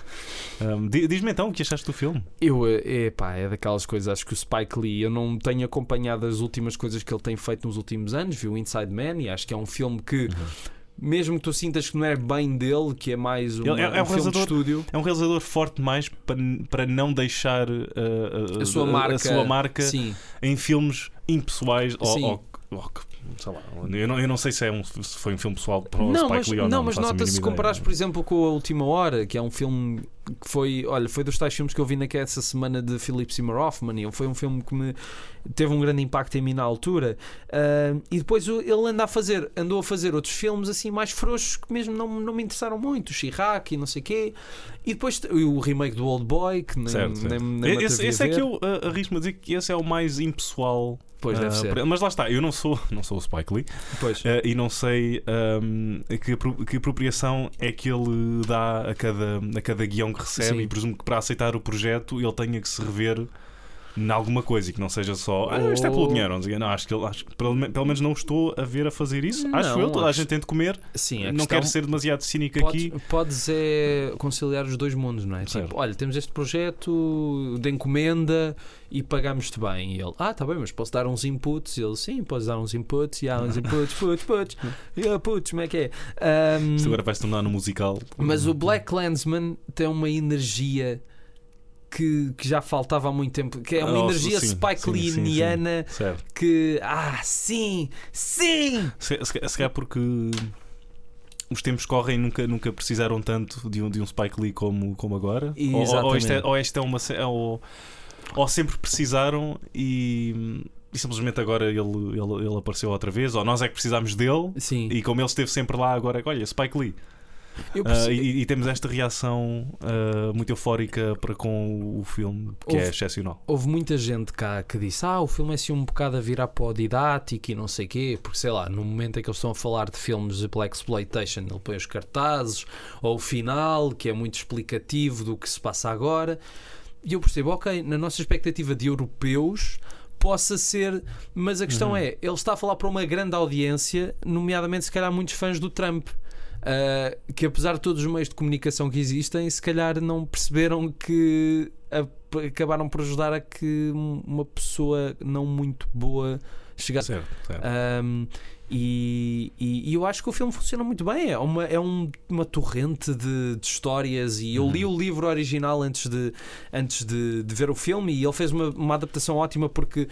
Di- Diz-me então o que achaste do filme. Eu, eh, epá, é daquelas coisas, acho que o Spike Lee, eu não tenho acompanhado as últimas coisas que ele tem feito nos últimos anos, vi o Inside Man e acho que é um filme que, mesmo que tu sintas que não é bem dele, que é mais uma, Ele é- é um um filme de estúdio, É um realizador forte demais para, para não deixar ah, ah, a sua marca, a sua marca em filmes impessoais ou, ou- ou que- sei lá, eu não, eu não sei se, é um, se foi um filme pessoal para o não, Spike mas, Lee ou não. não, mas nota-se se comparares, por exemplo, com a Última Hora, que é um filme que foi, olha, foi dos tais filmes que eu vi naquela essa semana de Philip Seymour Hoffman, e foi um filme que me teve um grande impacto em mim na altura. Ah, e depois ele anda a fazer, andou a fazer outros filmes assim mais frouxos que mesmo não, não me interessaram muito, o Chirac e não sei o quê. E depois o remake do Old Boy, que nem, Certo, certo. nem, nem me esse esse é ver. que eu ah, arrisco-me a dizer que esse é o mais impessoal. Pois deve ah, ser. Mas lá está, eu não sou, não sou o Spike Lee Pois. ah, e não sei ahm, que, que apropriação é que ele dá a cada, a cada guião que recebe Sim. e presumo que para aceitar o projeto ele tenha que se rever em alguma coisa e que não seja só ah, isto é pelo dinheiro. Não, acho que, acho pelo, pelo menos não estou a ver a fazer isso. acho Não, eu, toda a acho- gente tem de comer. Sim, a não quero ser demasiado cínico Podes, aqui. podes é conciliar os dois mundos, não é? Certo. Tipo, olha, temos este projeto de encomenda e pagamos-te bem. E ele, ah, tá bem, mas posso dar uns inputs? E ele, sim, podes dar uns inputs. E há uns inputs, puts, puts. E ah, puts, como é que é? Ahm, Isto agora vai se tornar no musical. mas o Black Clansman tem uma energia que, que já faltava há muito tempo, que é uma Oh, energia sim, Spike Certo. que, ah, sim, sim! Se, se, se calhar porque os tempos correm nunca, nunca precisaram tanto de um, de um Spike Lee como, como agora. Ou, ou, ou, isto é, Exatamente. ou isto é uma. Ou, ou sempre precisaram e, e simplesmente agora ele, ele, ele apareceu outra vez, ou nós é que precisámos dele. Sim. E como ele esteve sempre lá, agora é olha, Spike Lee. Percebo- e, e temos esta reação ah, muito eufórica para com o filme, que é Houve- excepcional. Houve muita gente cá que disse: Ah, o filme é assim um bocado a virar para o didático e não sei quê, porque sei lá, no momento em que eles estão a falar de filmes de Black Exploitation, ele põe os cartazes, ou o final, que é muito explicativo do que se passa agora. E eu percebo, ok, na nossa expectativa de europeus. Possa ser, mas a questão Uhum. é: ele está a falar para uma grande audiência, nomeadamente, se calhar, muitos fãs do Trump. Uh, que apesar de todos os meios de comunicação que existem, se calhar não perceberam que a- acabaram por ajudar a que uma pessoa não muito boa chegasse. Certo, certo. Um, e, e- e eu acho que o filme funciona muito bem. É uma, é um- uma torrente de, de histórias. E eu li o livro original antes de, antes de, de ver o filme. E ele fez uma, uma adaptação ótima porque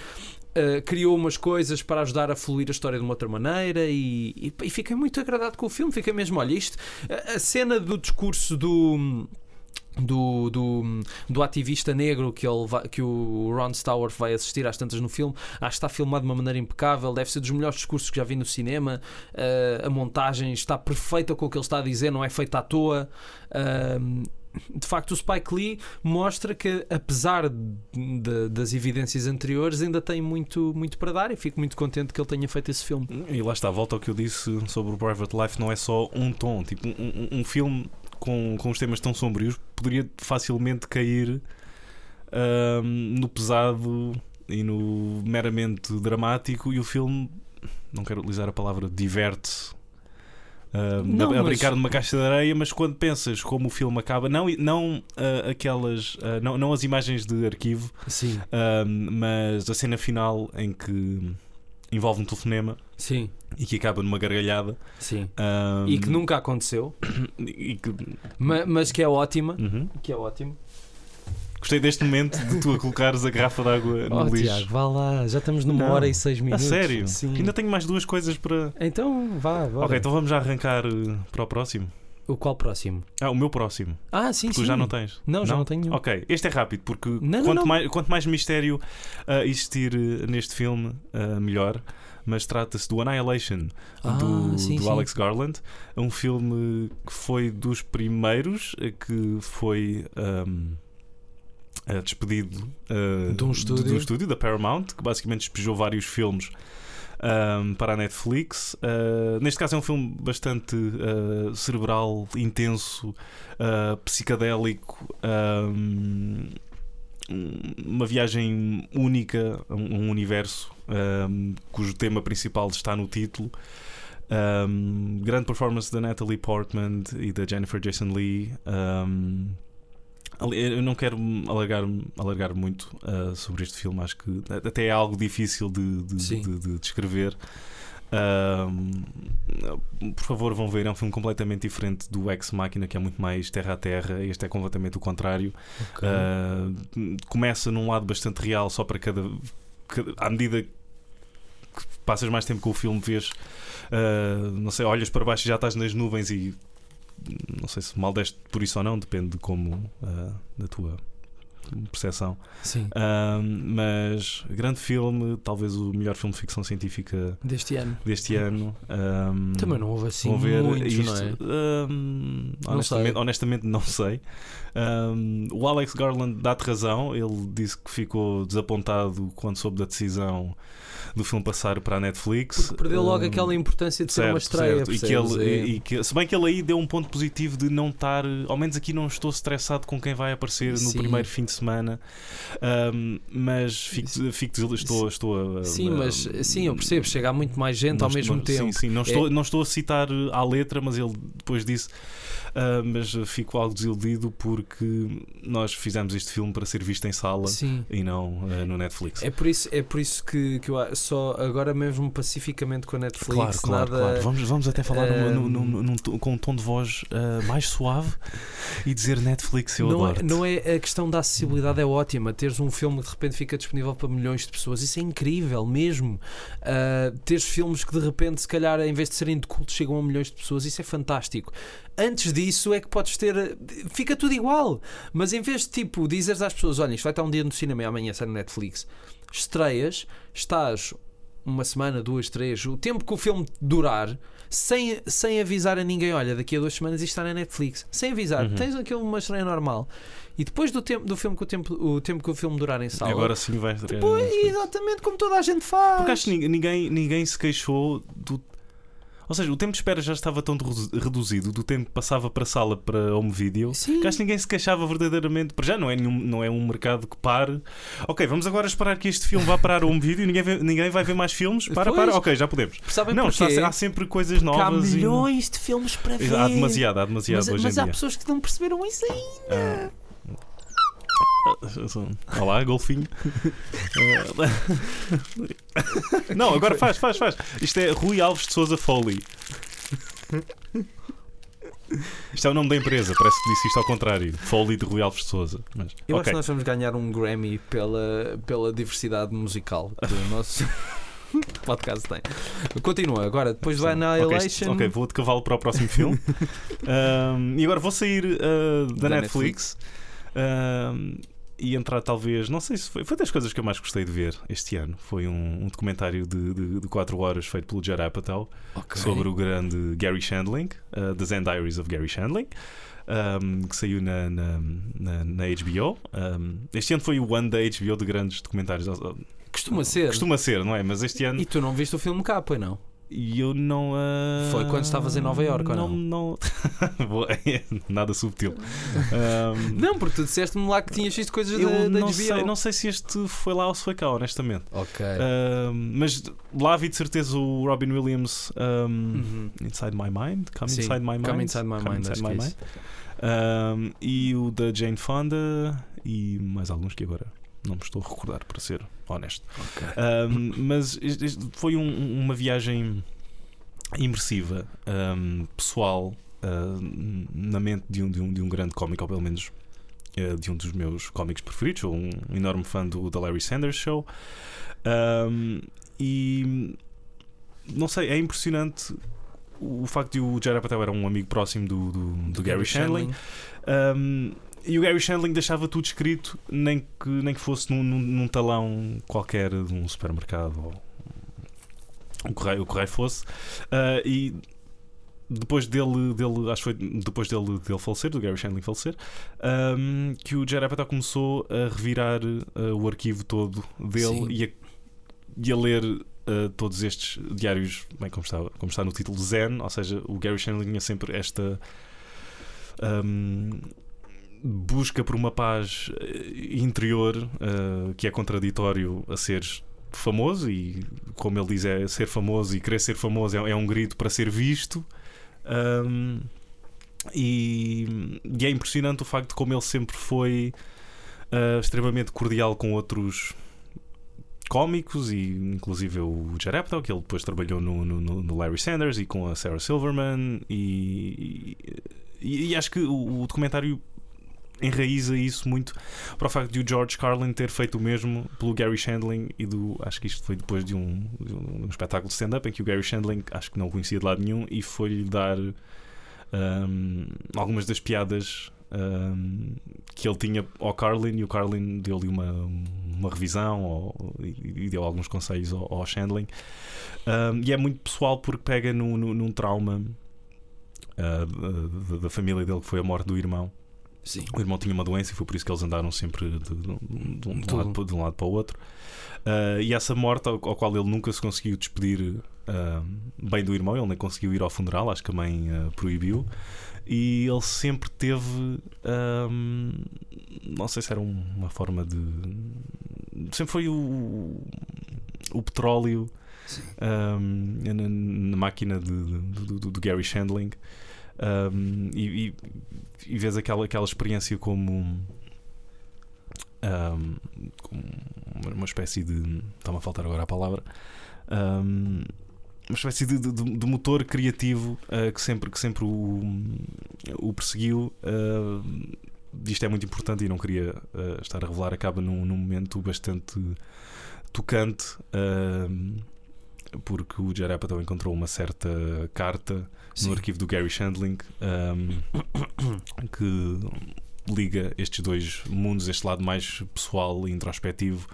uh, criou umas coisas para ajudar a fluir a história de uma outra maneira. E, e, e fiquei muito agradado com o filme. Fiquei mesmo, olha, isto, a, a cena do discurso do. Do, do, do ativista negro que, ele vai- que o Ron Stewart vai assistir às tantas no filme, acho que está filmado de uma maneira impecável. Deve ser dos melhores discursos que já vi no cinema. Uh, a montagem está perfeita com o que ele está a dizer, não é feita à toa. Um, de facto, o Spike Lee mostra que, apesar de- das evidências anteriores, ainda tem muito, muito para dar. E fico muito contente que ele tenha feito esse filme. E lá está, volta ao que eu disse sobre o Private Life, não é só um tom, tipo, um, um- um filme com, com os temas tão sombrios poderia facilmente cair ahm, no pesado e no meramente dramático e o filme, não quero utilizar a palavra diverte-se. Ahm, Não, a, a mas- brincar numa caixa de areia, mas quando pensas como o filme acaba, não, não ah, aquelas, ah, não, não as imagens de arquivo, Sim, mas a cena final em que envolve um telefonema sim, e que acaba numa gargalhada. sim. E que nunca aconteceu, que- ma- mas que é ótima. Uhum. Que é ótimo. Gostei deste momento de tu a colocares a garrafa de água no Oh, lixo. Tiago, vá lá, já estamos numa Não. hora e seis a minutos. sério? Sim. Ainda tenho mais duas coisas para. Então, vá, bora. Ok, então vamos já arrancar eh, para o próximo. O qual próximo? Ah, o meu próximo. Ah, sim, Tu sim. já não tens? Não, já não tenho nenhum. Ok, este é rápido porque não, quanto, não. Mais, quanto mais mistério ah, existir eh, neste filme, ah, melhor. Mas trata-se do Annihilation Ah, do, sim, do sim. Alex Garland. É um filme que foi dos primeiros eh, que foi ahm, eh, despedido eh, De um estúdio. estúdio da Paramount, que basicamente despejou vários filmes ahm, para a Netflix. Ah, neste caso é um filme bastante ah, cerebral, intenso, psicadélico. ahm, uma viagem única a um, um universo ahm, cujo tema principal está no título. Um, grande performance da Natalie Portman e da Jennifer Jason Lee. Eu não quero alargar, alargar muito uh, sobre este filme, acho que até é algo difícil de, de, de- de descrever. Um, por favor, vão ver. É um filme completamente diferente do Ex Machina, que é muito mais terra a terra. Este é completamente o contrário. Ok. Uh, começa num lado bastante real, só para cada. cada- à medida que passas mais tempo com o filme, vês. uh, não sei, olhas para baixo e já estás nas nuvens e. Não sei se mal deste por isso ou não, depende de como. uh, da tua percepção. Sim, Um, mas grande filme, talvez o melhor filme de ficção científica deste ano. deste ano. Um, Também não houve assim ver muitos, isto. não é? Hum, Não honestamente, honestamente, não sei. Hum, o Alex Garland dá-te razão. Ele disse que ficou desapontado quando soube da decisão do filme passar para a Netflix. Porque perdeu logo Hum, aquela importância de ser uma estreia. certo. E que ele, É- e que- se bem que ele aí deu um ponto positivo de não estar, ao menos aqui não estou estressado com quem vai aparecer no Sim. primeiro fim de semana. Hum, mas fico, fico, estou, estou a- Sim, a- mas sim, eu percebo. Chega a muito mais gente ao mesmo tempo. Sim, sim, não, É- estou, não estou a citar eh, à letra, mas ele depois disse. Ah, mas fico algo desiludido porque nós fizemos este filme para ser visto em sala Sim. e não ah, no Netflix. É por isso, é por isso que, que eu só agora mesmo pacificamente com a Netflix, Claro, claro, nada. claro. Vamos, vamos até falar Ahm, num- num- num com um tom de voz ah, mais suave e dizer Netflix, eu não, é, adoro. não é a questão da acessibilidade é ótima. Teres um filme que de repente fica disponível para milhões de pessoas, isso é incrível mesmo. Teres filmes que de repente, se calhar, em vez de serem de culto, chegam a milhões de pessoas, isso é fantástico. Antes disso é que podes ter. Fica tudo igual. Mas em vez de tipo dizeres às pessoas: olha, isto vai estar um dia no cinema e amanhã sai no Netflix, estreias, estás uma semana, duas, três, o tempo que o filme durar, sem, sem avisar a ninguém, olha, daqui a duas semanas isto está na Netflix, sem avisar, Uhum. tens aquilo uma estreia normal. E depois do tempo do filme que o tempo, o tempo que o filme durar em sala, Agora sim vai. depois, exatamente como toda a gente faz. Porque acho que ninguém, ninguém se queixou do. Ou seja, o tempo de espera já estava tão redu- reduzido do tempo que passava para a sala para home video Sim. que acho que ninguém se queixava verdadeiramente. Para já não é, nenhum, não é um mercado que pare. Ok, vamos agora esperar que este filme vá parar home video e ninguém, vê- ninguém vai ver mais filmes. Para, Pois. para. Ok, já podemos. Sabem não, está- há sempre coisas Porque há novas. e- milhões de filmes para ver. Há demasiado, há demasiado mas hoje mas em há dia. pessoas que não perceberam isso ainda. Ah. Olá, golfinho. Ah. Não, agora faz, faz, faz. Isto é Rui Alves de Souza Foley. Isto é o nome da empresa, parece que disse isto ao contrário. Foley de Rui Alves de Souza. Mas, Eu acho ok. que nós vamos ganhar um Grammy pela, pela diversidade musical que o nosso podcast tem. Continua, agora, depois do Sim. Annihilation. Ok, ok, vou de cavalo para o próximo filme. Ahm, e agora vou sair ah, da, Da Netflix, E entrar, talvez. Não sei se foi. Foi das coisas que eu mais gostei de ver este ano. Foi um, um documentário de 4 horas feito pelo Judd Apatow Ok. sobre o grande Gary Shandling, uh, The Zen Diaries of Gary Shandling. um, que saiu na, na, na, na HBO. Um, este ano foi o ano da HBO de grandes documentários. Costuma ser. Costuma ser, não é? Mas este ano. E tu não viste o filme cá, pois não? E eu não. ah, Foi quando estavas em Nova Iorque, ou não? não... Boa, é Nada subtil. Um, Não, porque tu disseste-me lá que tinhas visto coisas eu da, da não HBO. sei, não sei se este foi lá ou se foi cá, honestamente. Ok. Um, mas lá vi de certeza o Robin Williams um, Uhum. Inside My Mind. Come Sim, Inside My Mind. Come Inside My Come Mind, Inside acho My é Mind. Um, e o da Jane Fonda e mais alguns que agora não me estou a recordar, para ser honesto. Ok. Um, mas isto- isto foi um- uma viagem imersiva, um, pessoal, um, na mente de um, de, um, de um grande cómico, ou pelo menos uh, de um dos meus cómicos preferidos. Sou um enorme fã do The Larry Sanders Show. E não sei, é impressionante o facto de o Jared Apatow era um amigo próximo do, do, do Gary Shandling. Um, e o Gary Shandling deixava tudo escrito, nem que, nem que fosse num, num, num talão qualquer de um supermercado ou o correio, o correio fosse. Uh, e depois dele, dele, acho que foi depois dele, dele falecer, do Gary Shandling falecer, um, que o Jared Apatow começou a revirar uh, o arquivo todo dele e a, e a ler uh, todos estes diários, bem, como está, como está no título Zen, ou seja, o Gary Shandling tinha sempre esta um, busca por uma paz eh, interior uh, que é contraditório a seres famoso e como ele diz é ser famoso e querer ser famoso é, é um grito para ser visto. Um, e, e é impressionante o facto de como ele sempre foi uh, extremamente cordial com outros cómicos e inclusive o Jared Apatow que ele depois trabalhou no, no, no Larry Sanders e com a Sarah Silverman e, e, e acho que o, o documentário enraiza isso muito para o facto de o George Carlin ter feito o mesmo pelo Gary Shandling e do acho que isto foi depois de um, de um espetáculo de stand-up em que o Gary Shandling acho que não o conhecia de lado nenhum e foi-lhe dar um, algumas das piadas um, que ele tinha ao Carlin e o Carlin deu-lhe uma, uma revisão ou, e, e deu alguns conselhos ao, ao Shandling. Um, e é muito pessoal porque pega no, no- num trauma uh, da, da família dele que foi a morte do irmão Sim. o irmão tinha uma doença e foi por isso que eles andaram sempre de, de- de um, de um lado, um lado para o outro. Ah, e essa morte, ao, ao qual ele nunca se conseguiu despedir ah, bem do irmão, ele nem conseguiu ir ao funeral, acho que a mãe ah, proibiu. E ele sempre teve. não sei se era um- uma forma de. Sempre foi o, o petróleo na, na máquina do Gary Shandling um, e, e, e vês aquela, aquela experiência como, um, como uma- espécie de. Está-me a faltar agora a palavra. um, uma espécie de, de- de motor criativo uh, que sempre, que sempre o, o perseguiu. Uh, isto é muito importante e não queria uh, estar a revelar. Acaba num, num momento bastante tocante. um, porque o Jared Apatow encontrou uma certa carta Sim. no arquivo do Gary Shandling um, que liga estes dois mundos, este lado mais pessoal e introspectivo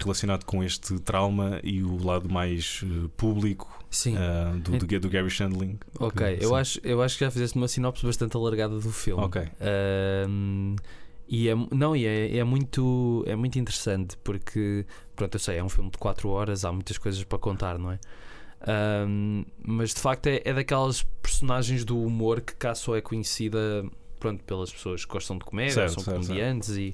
relacionado com este trauma e o lado mais eh, público ah, do, do, do Gary Shandling. ok, que- eu sim. acho, eu acho que já fizeste uma sinopse bastante alargada do filme. Ok. E é, não, e é, é muito, é muito interessante porque, pronto, eu sei, é um filme de 4 horas, há muitas coisas para contar, não é? Ahm, mas de facto é, é daquelas personagens do humor que cá só é conhecida pronto, pelas pessoas que gostam de comédia, Certo, são certo, comediantes e,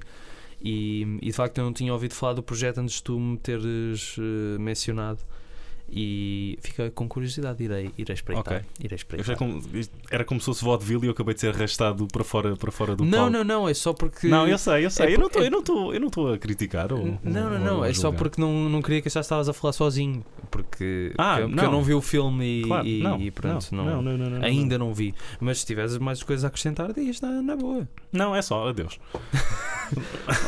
e, e de facto eu não tinha ouvido falar do projeto antes de tu me teres eh, mencionado e fica com curiosidade, irei, irei espreitar. Ok. Irei espreitar. como- era como se fosse vaudeville e eu acabei de ser arrastado para fora, para fora do Não, palco. não, não, é só porque. Não, eu sei, eu sei. é eu não por- estou eu não estou- eu não estou a criticar. Ou, Não, não, ou não. É só porque não, não queria que já estavas a falar sozinho. Porque, Ah, porque não. eu não vi o filme e, Claro, e- não, e pronto. não, Não, não, não, não, não, ainda não vi. Mas se tiveres mais coisas a acrescentar, diz na, na boa. Não, é só, adeus.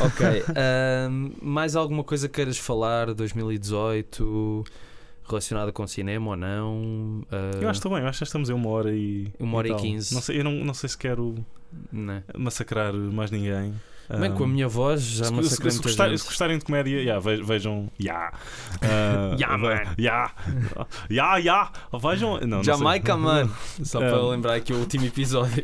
Ok. ahm, mais alguma coisa queiras falar? 2018 relacionada com cinema ou não? Ah, Eu acho que estou bem, eu acho que estamos em uma hora e. Uma hora e quinze. Não sei, eu não, não sei se quero né? massacrar mais ninguém. Bem, com a minha voz já se, massacrei se, se, muita gostar- se gostarem de comédia, yeah, ve- vejam. Ya! Ah, Ya, man. Ya! Ya, ya! Vejam. Não, não. Jamaica, mano. Só para Ah. lembrar aqui o último episódio.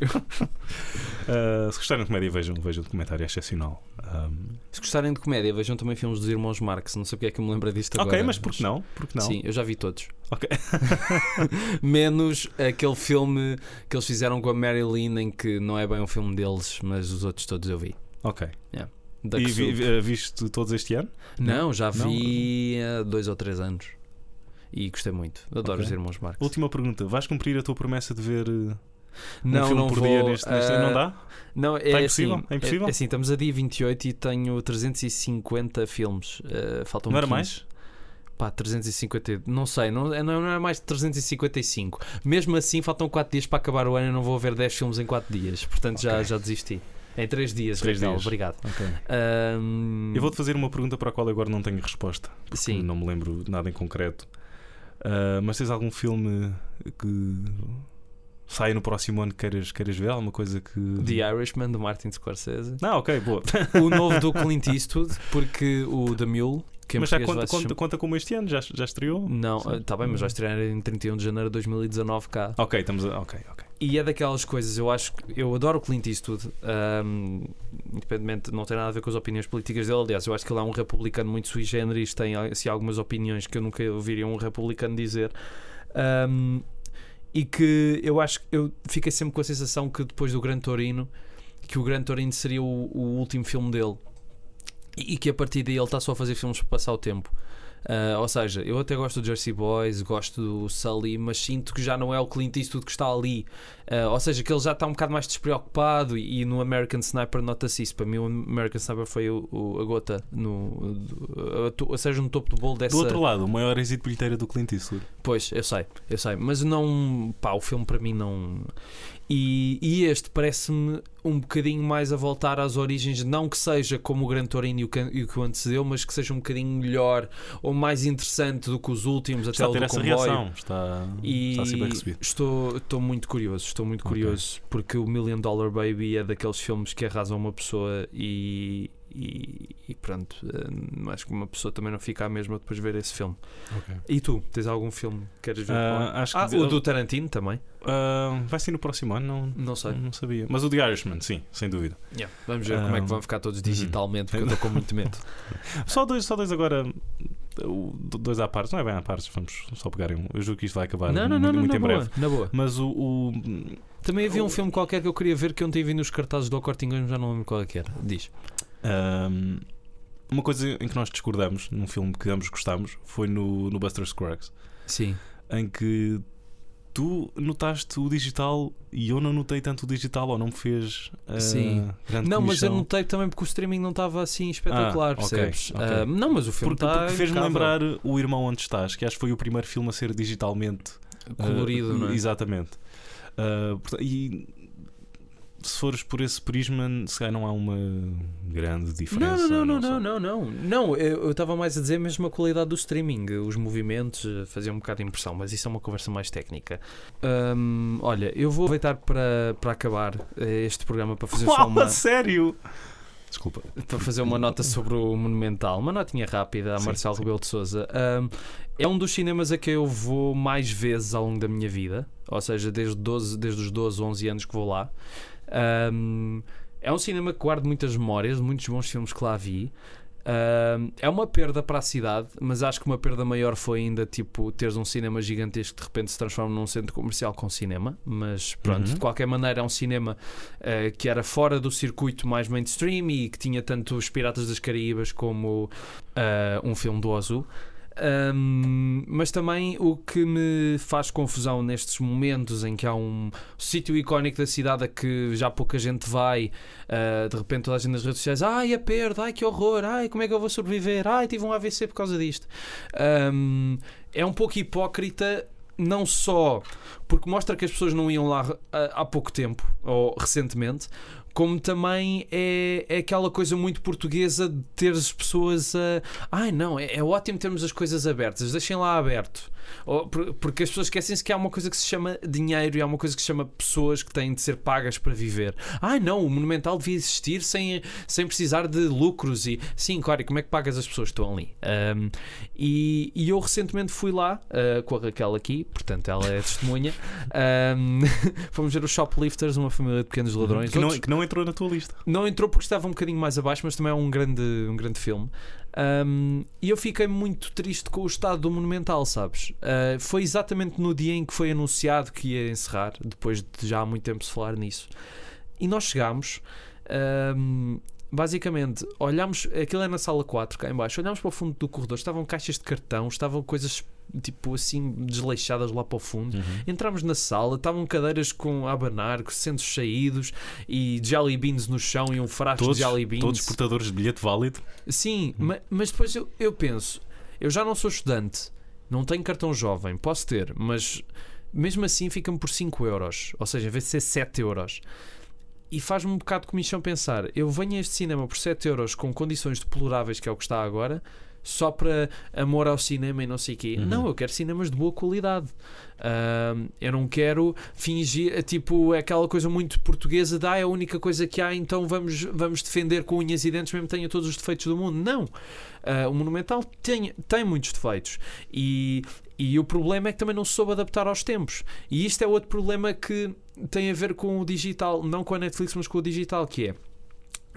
Ah, se gostarem de comédia, vejam, vejam o documentário, é excepcional. Ahm, Se gostarem de comédia, vejam também filmes dos irmãos Marx. Não sei porque é que eu me lembro disto agora. ok, mas por que não? Por que não? Sim, eu já vi todos. Ok. Menos aquele filme que eles fizeram com a Marilyn, em que não é bem um filme deles, mas os outros todos eu vi. Ok. Da E vi, vi- viste todos este ano? Não, já Não? vi há dois ou três anos. E gostei muito. Adoro Ok. os irmãos Marx. Última pergunta: vais cumprir a tua promessa de ver uh, não, um filme não por vou, dia neste, neste ah, Não dá? Não, é Tá impossível? assim, É impossível? É, assim, estamos a dia 28 e tenho 350 filmes. Uh, faltam não era 15. mais? Pá, 350, não sei, não, é- não é mais de 355. Mesmo assim, faltam 4 dias para acabar o ano e não vou ver 10 filmes em 4 dias. Portanto, já, Ok. já desisti. Em 3 dias, Três Raquel, dias. obrigado. Ok. Ahm, Eu vou-te fazer uma pergunta para a qual agora não tenho resposta. Sim. Não me lembro nada em concreto. Ah, mas tens algum filme que sai no próximo ano que queiras, queiras ver? Alguma coisa que. The Irishman, do Martin Scorsese. Não, ok, boa. o novo do Clint Eastwood, porque o The Mule, que em mas já conta, conta, chamar- conta como este ano? Já, já estreou? Não, está bem, mas vai estrear em 31 de janeiro de 2019 cá. Ok, estamos a. Ok, ok. E é daquelas coisas, eu acho eu adoro o Clint Eastwood, ahm, independentemente, não tem nada a ver com as opiniões políticas dele. Aliás, eu acho que ele é um republicano muito sui generis, tem assim, algumas opiniões que eu nunca ouviria um republicano dizer. Ahm, e que eu acho que eu fiquei sempre com a sensação que depois do Gran Torino, que o Gran Torino seria o, o último filme dele. E que a partir daí ele está só a fazer filmes para passar o tempo. Ah, ou seja, eu até gosto do Jersey Boys, gosto do Sully, mas sinto que já não é o Clint Eastwood que está ali. Ah, ou seja, que ele já está um bocado mais despreocupado. E, e no American Sniper nota-se isso. Para mim, o American Sniper foi o, o- a gota, no, a ou seja, no topo do bolo dessa. Do outro lado, o maior êxito bilheteiro do Clint Eastwood. Pois, eu sei, eu sei, mas não. pá, o filme para mim não. E, e este parece-me um bocadinho mais a voltar às origens, não que seja como o Gran Torino e o que, o antecedeu, mas que seja um bocadinho melhor ou mais interessante do que os últimos, até Está a o do essa comboio. reação. Está, E está a ser bem recebido. estou, estou muito curioso, estou muito curioso, porque o Million Dollar Baby é daqueles filmes que arrasam uma pessoa e, e, e pronto, eh, acho que uma pessoa também não fica a mesma depois de ver esse filme. E tu, tens algum filme que queres ver? Ah, acho que ah, o do Tarantino também? Ah, vai ser no próximo ano? Não, Não sei. não sabia. Mas o The Irishman, sim, sem dúvida. Vamos ver como é que Ah, vão ficar todos digitalmente, porque eu estou com muito medo. Só dois, só dois agora. o- Dois à parte, não é bem à parte, vamos só pegar em um. Eu juro que isto vai acabar não, não, muito, não, não, muito na em boa, breve. na boa. Mas o. o- Também havia um O- filme qualquer que eu queria ver que eu não tinha vindo nos cartazes do mas já não lembro qual é que era. Diz. Ahm, uma coisa em que nós discordamos num filme que ambos gostamos foi no, no Buster Scruggs, Sim. em que tu notaste o digital e eu não notei tanto o digital ou não me fez ah, Sim. grande Não, mas eu comissão. notei também porque o streaming não estava assim espetacular, Ah, percebes? ok. Ah, não, mas o filme Porque, está porque fez-me lembrar o Irmão Onde Estás, que acho que foi o primeiro filme a ser digitalmente colorido, Ah, não é? Exatamente. Ah, porta- e se fores por esse prisma, se calhar não há uma grande diferença. Não, não, não, não, não, não, não. Não, eu estava mais a dizer mesmo a qualidade do streaming, os movimentos eh, faziam um bocado de impressão, mas isso é uma conversa mais técnica. Olha, eu vou aproveitar para, para acabar eh, este programa para fazer só uma. sério? Desculpa. para fazer uma nota sobre o Monumental, uma notinha rápida a Marcelo. Rebelo de Souza. é um dos cinemas a que eu vou mais vezes ao longo da minha vida, ou seja, desde, 12, desde os 12, 11 anos que vou lá. Ahm, é um cinema que guardo muitas memórias, muitos bons filmes que lá vi. É uma perda para a cidade, mas acho que uma perda maior foi ainda tipo teres um cinema gigantesco que de repente se transforma num centro comercial com cinema. Mas pronto, Uhum. de qualquer maneira, é um cinema eh, que era fora do circuito mais mainstream e que tinha tanto os Piratas das Caraíbas como eh, um filme do Ozu. Ahm, mas também o que me faz confusão nestes momentos em que há um sítio icónico da cidade a que já pouca gente vai, ah, de repente toda a gente nas redes sociais, ai a perda, ai que horror, ai como é que eu vou sobreviver, ai tive um AVC por causa disto. Ahm, é um pouco hipócrita, não só porque mostra que as pessoas não iam lá ah, há pouco tempo ou recentemente, como também é, é aquela coisa muito portuguesa de ter as pessoas a. Ai não, é, é ótimo termos as coisas abertas, deixem lá aberto. Ou, porque as pessoas esquecem-se que há uma coisa que se chama dinheiro e há uma coisa que se chama pessoas que têm de ser pagas para viver. Ai não, o Monumental devia existir sem, sem precisar de lucros e. Sim, claro, e como é que pagas as pessoas que estão ali? Ahm, e, e eu recentemente fui lá ah, com a Raquel aqui, portanto ela é testemunha. Ahm, fomos ver os Shoplifters, uma família de pequenos ladrões. Que não, Outros- que não entrou na tua lista. não entrou porque estava um bocadinho mais abaixo, mas também é um grande, um grande filme. Um, e eu fiquei muito triste com o estado do Monumental, sabes? Uh, foi exatamente no dia em que foi anunciado que ia encerrar, depois de já há muito tempo se falar nisso. E nós chegámos, um, basicamente, olhámos, aquilo é na sala 4, cá em baixo, olhámos para o fundo do corredor, estavam caixas de cartão, estavam coisas tipo assim desleixadas lá para o fundo. Entramos na sala, estavam cadeiras com abanar, com centros saídos e jelly beans no chão e um frasco Todos, de jelly beans. todos portadores de bilhete válido. Sim, ma- mas depois eu, eu penso, eu já não sou estudante, não tenho cartão jovem, posso ter, mas mesmo assim fica-me por 5 euros, ou seja, em vez de ser 7 euros. E faz-me um bocado de comichão pensar, eu venho a este cinema por 7 euros com condições deploráveis, que é o que está agora, só para amor ao cinema e não sei o quê. Uhum. Não, eu quero cinemas de boa qualidade. Ahm, eu não quero fingir, tipo, é aquela coisa muito portuguesa de ah, é a única coisa que há, então vamos, vamos defender com unhas e dentes, mesmo que tenha todos os defeitos do mundo. Não. Ah, o Monumental tem, tem muitos defeitos. E, e o problema é que também não se soube adaptar aos tempos. E isto é outro problema que tem a ver com o digital, não com a Netflix, mas com o digital, que é.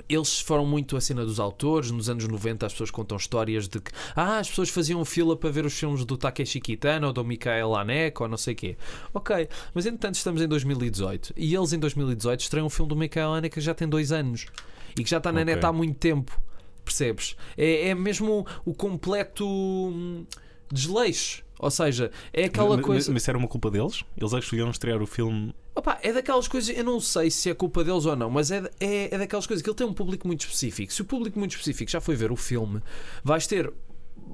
Eles foram muito a cena dos autores. Nos anos 90 as pessoas contam histórias de que ah, as pessoas faziam fila para ver os filmes do Takeshi Kitano ou do Mikael Haneke ou não sei o quê. Ok, mas entretanto estamos em 2018 e eles em 2018 estreiam um filme do Mikael Haneke que já tem dois anos e que já está na Ok. net há muito tempo. Percebes? É, é mesmo o completo hum, desleixo. Ou seja, é aquela Mas- coisa. Mas isso era uma culpa deles? Eles é que escolheram estrear o filme. Opa, é daquelas coisas, eu não sei se é culpa deles ou não, mas é, é, é daquelas coisas que ele tem um público muito específico. Se o público muito específico já foi ver o filme, vais ter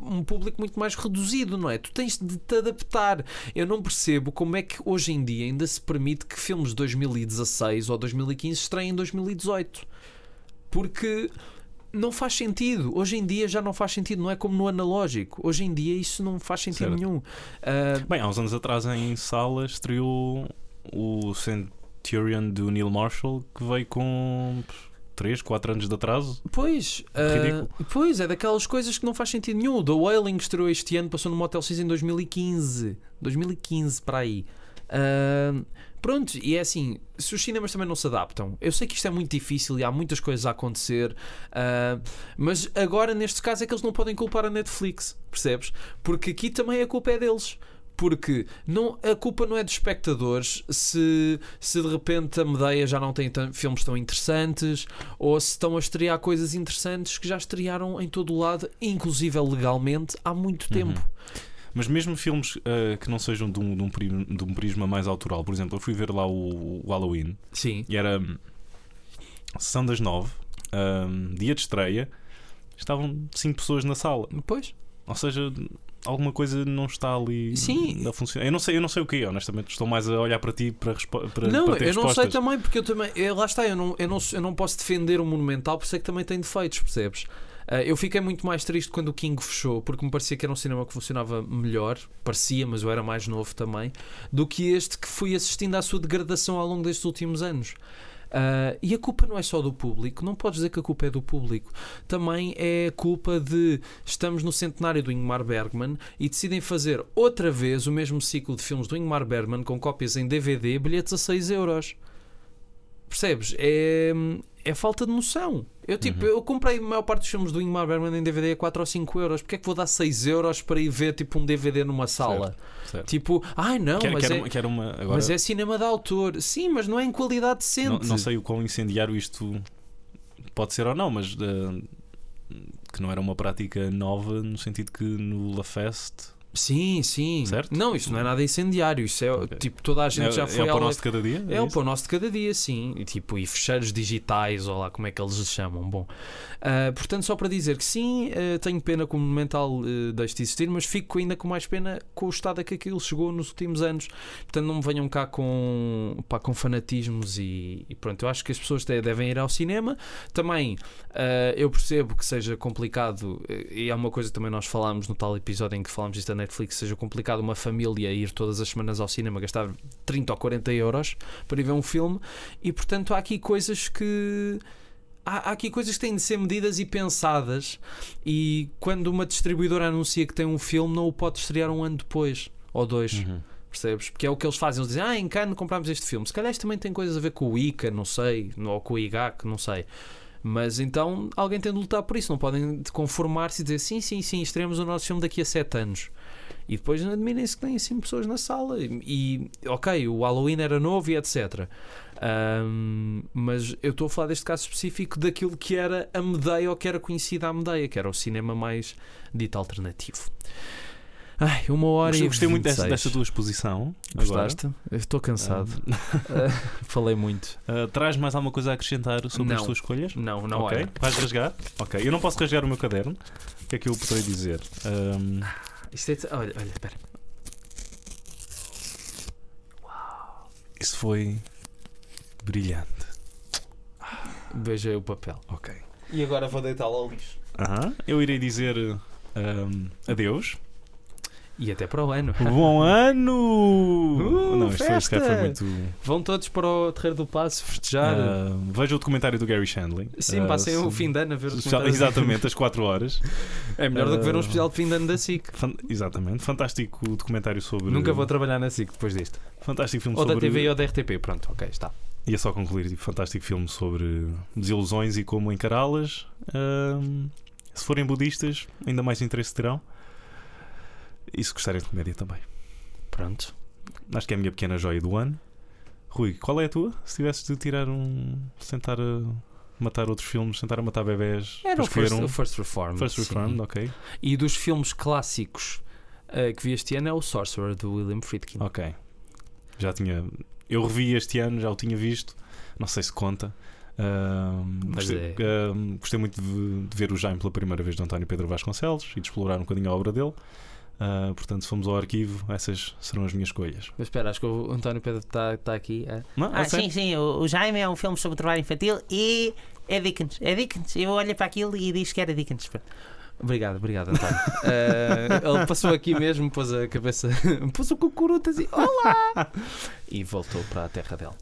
um público muito mais reduzido, não é? Tu tens de te adaptar. Eu não percebo como é que hoje em dia ainda se permite que filmes de 2016 ou 2015 estreiem em 2018. Porque não faz sentido. Hoje em dia já não faz sentido, não é como no analógico. Hoje em dia isso não faz sentido Certo. nenhum. Ah, Bem, há uns anos atrás em sala estreou o Centurion do Neil Marshall que veio com 3, 4 anos de atraso. Pois, Ridículo. pois, é daquelas coisas que não faz sentido nenhum. O The Wailing estreou este ano, passou no Motel X em 2015. 2015 para aí. Ah, pronto, e é assim: se os cinemas também não se adaptam, eu sei que isto é muito difícil e há muitas coisas a acontecer, ah, mas agora neste caso é que eles não podem culpar a Netflix, percebes? Porque aqui também a culpa é deles. Porque não, a culpa não é dos espectadores se, se de repente a Medeia já não tem filmes tão interessantes ou se estão a estrear coisas interessantes que já estrearam em todo o lado, inclusive legalmente, há muito tempo. Mas mesmo filmes ah, que não sejam de um, de, um pri- de um prisma mais autoral, por exemplo, eu fui ver lá o, o Halloween Sim. e era hum, sessão das 9, hum, dia de estreia, estavam 5 pessoas na sala. Pois. Ou seja, alguma coisa não está ali Sim. a funcionar. Eu não sei, eu não sei o que é, honestamente. Estou mais a olhar para ti para, para, não, para eu não sei respostas. também, porque eu também. eh, lá está, eu não, eu, não, eu não posso defender o Monumental, por isso é que também tem defeitos, percebes? Ah, eu fiquei muito mais triste quando o King fechou, porque me parecia que era um cinema que funcionava melhor, parecia, mas eu era mais novo também, do que este que fui assistindo à sua degradação ao longo destes últimos anos. Ah, e a culpa não é só do público, não podes dizer que a culpa é do público. Também é culpa de estamos no centenário do Ingmar Bergman e decidem fazer outra vez o mesmo ciclo de filmes do Ingmar Bergman com cópias em DVD, bilhetes a 6 euros. Percebes? É, é falta de noção. Eu, tipo, Uhum. eu comprei a maior parte dos filmes do Ingmar Bergman em DVD a 4 ou 5 euros. Porque é que vou dar 6 euros para ir ver tipo um DVD numa sala? Certo. Tipo, ai não, mas, é, uma, agora, mas é cinema de autor. Sim, mas não é em qualidade decente. não, não sei o quão incendiário isto pode ser ou não, mas eh, que não era uma prática nova no sentido que no La Fest Sim, sim. Certo? Não, isso não é nada incendiário. Isso é Ok. tipo, toda a gente é, já é foi o ao pão nosso de cada dia? É o isso? pão nosso de cada dia, sim. E, tipo, e fecheiros digitais, ou lá como é que eles se chamam. Bom, ah, portanto, só para dizer que sim, ah, tenho pena que o Monumental uh, deixe de existir, mas fico ainda com mais pena com o estado a que aquilo chegou nos últimos anos. Portanto, não me venham cá com, pá, com fanatismos e, e pronto. Eu acho que as pessoas devem ir ao cinema. Também eu percebo que seja complicado, e é uma coisa que também nós falámos no tal episódio em que falámos disto da Netflix, seja complicado uma família ir todas as semanas ao cinema gastar 30 ou 40 euros para ir ver um filme, e portanto há aqui coisas que. Há, aqui coisas que têm de ser medidas e pensadas, e quando uma distribuidora anuncia que tem um filme, não o pode estrear um ano depois ou dois. Uhum. Percebes? Porque é o que eles fazem. Eles dizem, ah, em Cannes comprámos este filme. Se calhar isto também tem coisas a ver com o ICA, não sei, ou com o IGAC, não sei. Mas então alguém tem de lutar por isso. Não podem de conformar-se e dizer, sim, sim, sim, estreamos o nosso filme daqui a sete anos. E depois admirem-se que têm assim pessoas na sala. E, ok, o Halloween era novo e etc. Ahm, mas eu estou a falar deste caso específico daquilo que era a Medeia ou que era conhecida a Medeia, que era o cinema mais dito alternativo. Ai, uma hora Gostei, e gostei muito dessa, 26. dessa tua exposição. Gostaste? Eu Estou cansado. Ah, falei muito. Ah, traz mais alguma coisa a acrescentar sobre as Não. tuas escolhas? Não, não ok. olha. Vais rasgar? Ok. Eu não posso rasgar o meu caderno. O que é que eu poderei dizer? Ahm, Isto é. Olha, olha, espera. isso foi brilhante. Beijei o papel. Ok. E agora vou deitá-lo ao lixo. Aham. Eu irei dizer ahm, adeus. E até para o ano. Bom ano! Uh, não, isto isto festa! foi muito. Vão todos para o Terreiro do Passo festejar. Ah, veja o documentário do Gary Shandling. Sim, Ah, passem o se- fim de ano a ver o documentário. Exatamente, às 4 horas. É melhor do que ver um Ah, especial de fim de ano da SIC. Fan- exatamente, fantástico documentário sobre. Nunca vou trabalhar na SIC depois disto. Fantástico filme Ou da sobre. TV ou da RTP. Pronto, ok, está. Ia só concluir, tipo, fantástico filme sobre desilusões e como encará-las. Se forem budistas, ainda mais interesse terão. E se gostarem de comédia também. Pronto. Acho que é a minha pequena joia do ano. Rui, qual é a tua? Se tivesse de tirar um. tentar a matar outros filmes, tentar a matar bebés. Era o First, um. o First Reformed. First sim. Reformed, ok. E dos filmes clássicos eh, que vi este ano é o Sorcerer, do William Friedkin. Ok. Já tinha. Eu revi este ano, já o tinha visto. Não sei se conta. Mas gostei, é- ahm, gostei muito de, de ver o Jaime pela primeira vez de António Pedro Vasconcelos e de explorar um bocadinho a obra dele. Ah, portanto, se fomos ao arquivo, essas serão as minhas escolhas. Mas espera, acho que o António Pedro está tá aqui. é? Não? Ah, A sério? sim, sim. O, o Jaime é um filme sobre trabalho infantil e é Dickens. É Dickens. Eu olho para aquilo e diz que era Dickens. Obrigado, obrigado, António. Eh, ele passou aqui mesmo, pôs a cabeça, pôs o cucuruto assim, olá! E voltou para a terra dele,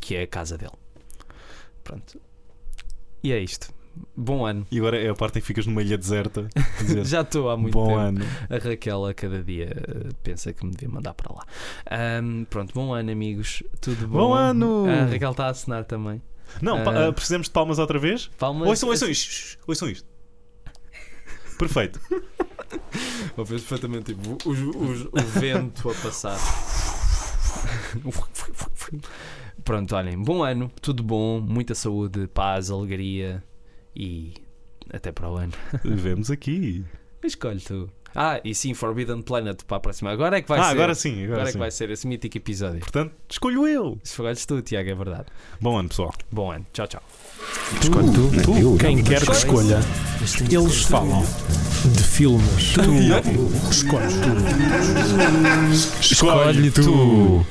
que é a casa dele. Pronto. E é isto. Bom ano. E agora é a parte em que ficas numa ilha deserta. dizer, Já estou há muito Bom tempo. ano. A Raquel a cada dia pensa que me devia mandar para lá. Ahm, pronto, bom ano, amigos. Tudo bom? Bom ano! A Raquel está a assinar também. Não, ah, precisamos de palmas outra vez? Palmas. Ouçam, ouçam isto. shh, Ouçam isto. Perfeito. Ouves perfeitamente tipo, os- os- o vento a passar. Pronto, olhem, bom ano, tudo bom, muita saúde, paz, alegria e até para o ano. Vemos aqui. Escolhe tu. Ah, e sim, Forbidden Planet para a próxima. Agora é que vai ah, ser. agora sim. Agora, Agora é sim. que vai ser esse mítico episódio. Portanto, escolho eu. Escolhes tu, Tiago, é verdade. Bom ano, pessoal. Bom ano, tchau, tchau. Escolhe tu, tu, quem quer que escolha. Eles falam de filmes. Tu escolhe tu. Escolhe tu.